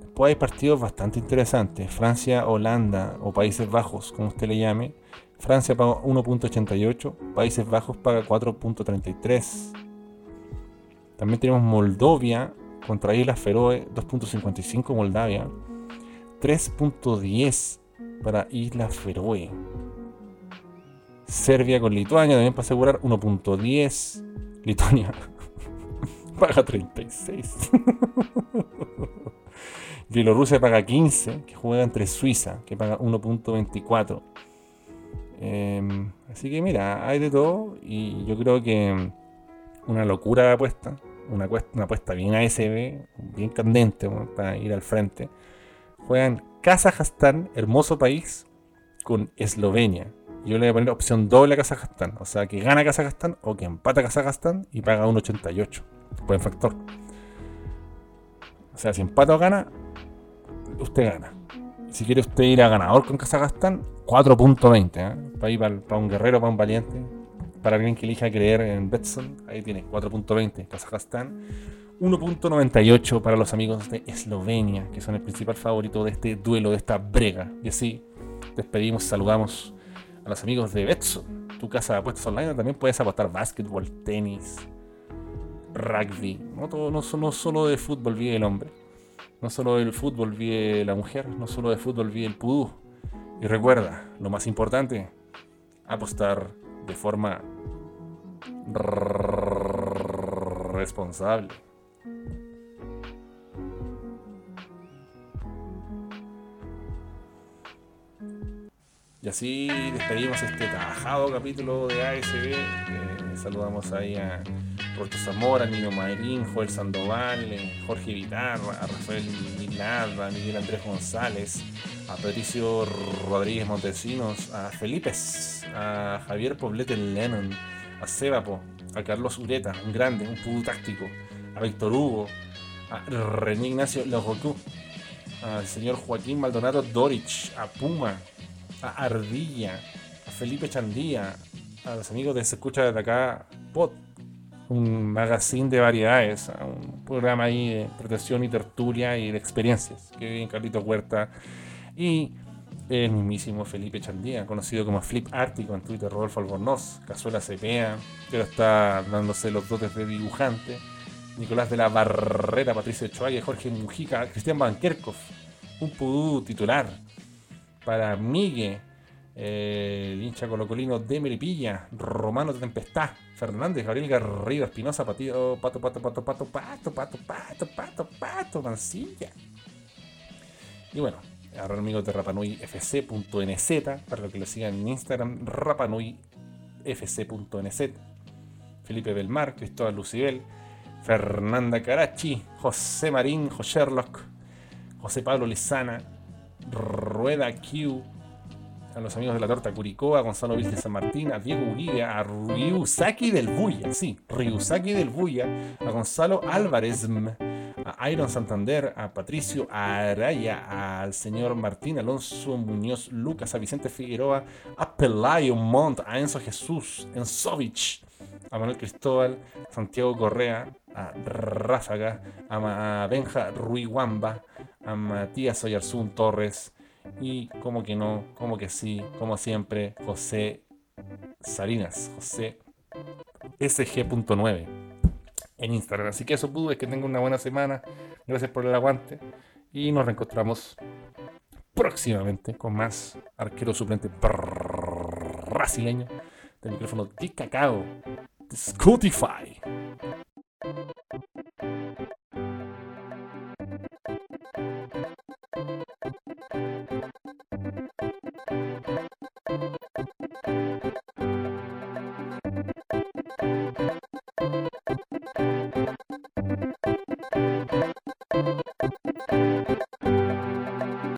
Después hay partidos bastante interesantes. Francia-Holanda o Países Bajos, como usted le llame. Francia paga 1.88, Países Bajos paga 4.33. También tenemos Moldovia contra Islas Feroe, 2.55 Moldavia. 3.10 para Islas Feroe. Serbia con Lituania también para asegurar 1.10. Lituania paga 36. [laughs] Bielorrusia paga 15, que juega entre Suiza, que paga 1.24. Em, así que mira, hay de todo y yo creo que una locura de apuesta, una, cuest- una apuesta bien ASB, bien candente para ir al frente. Juegan Kazajstán, hermoso país, con Eslovenia. Yo le voy a poner opción doble a Kazajstán. O sea, que gana Kazajstán o que empata Kazajstán y paga 1.88. Buen factor. O sea, si empata o gana, usted gana. Si quiere usted ir a ganador con Kazajstán, 4.20. ¿eh? Para, ir para, un guerrero, para un valiente. Para alguien que elija creer en Betson, ahí tiene 4.20 Kazajstán. 1.98 para los amigos de Eslovenia, que son el principal favorito de este duelo, de esta brega. Y así despedimos, saludamos a los amigos de Betson, tu casa de apuestas online. También puedes apostar básquetbol, tenis, rugby. No, solo de fútbol vive el hombre. No solo del fútbol vive la mujer. No solo de fútbol vive el pudú. Y recuerda, lo más importante, apostar de forma responsable. Y así despedimos este trabajado capítulo de ASB. Eh, saludamos ahí a Roberto Zamora, Nino Mayrín, Joel Sandoval, eh, Jorge Vitarra, a Rafael Milad, a Miguel Andrés González, a Patricio Rodríguez Montesinos, a Felipe, a Javier Poblete Lennon, a Sebapo, a Carlos Ureta, un grande, un pudo táctico, a Víctor Hugo, a René Ignacio Lojoku, al señor Joaquín Maldonado Dorich, a Puma, a Ardilla, a Felipe Chandía, a los amigos de Se Escucha desde acá, Pod, un magazine de variedades, a un programa ahí de protección y tertulia y de experiencias. Que vive en Carlitos Huerta y el mismísimo Felipe Chandía, conocido como Flip Ártico en Twitter, Rodolfo Albornoz, Cazuela Cepea, que ahora está dándose los dotes de dibujante, Nicolás de la Barrera, Patricio Choaya, Jorge Mujica, Cristian Bankerkov, un pudú titular, para Migue, eh, el hincha colocolino de Meripilla, Romano de Tempestad, Fernández, Gabriel Garrido, Espinosa, Patito, Pato, Pato, Pato, Pato, Pato, Pato, Pato, Pato, Pato, Mancilla. Y bueno, ahora amigos de rapanuyfc.nz, para los que lo sigan en Instagram, rapanuyfc.nz. Felipe Belmar, Cristóbal Lucibel, Fernanda Carachi, José Marín, José Sherlock, José Pablo Lizana, Rueda Q, a los amigos de la torta Curicó, a Gonzalo Vilche San Martín, a Diego Uribe, a Ryusaki del Buya, sí, Ryusaki del Buya, a Gonzalo Álvarez, a Iron Santander, a Patricio Araya, al señor Martín Alonso Muñoz Lucas, a Vicente Figueroa, a Pelayo Montt, a Enzo Jesús, Enzovich, a Manuel Cristóbal, Santiago Correa, a Ráfaga, a Benja Ruiguamba, a Matías Oyarzún Torres y como que no, como que sí, como siempre, José Salinas, José SG.9 en Instagram. Así que eso, pude, es que tengan una buena semana. Gracias por el aguante y nos reencontramos próximamente con más arquero suplente brasileño del micrófono de cacao de Spotify.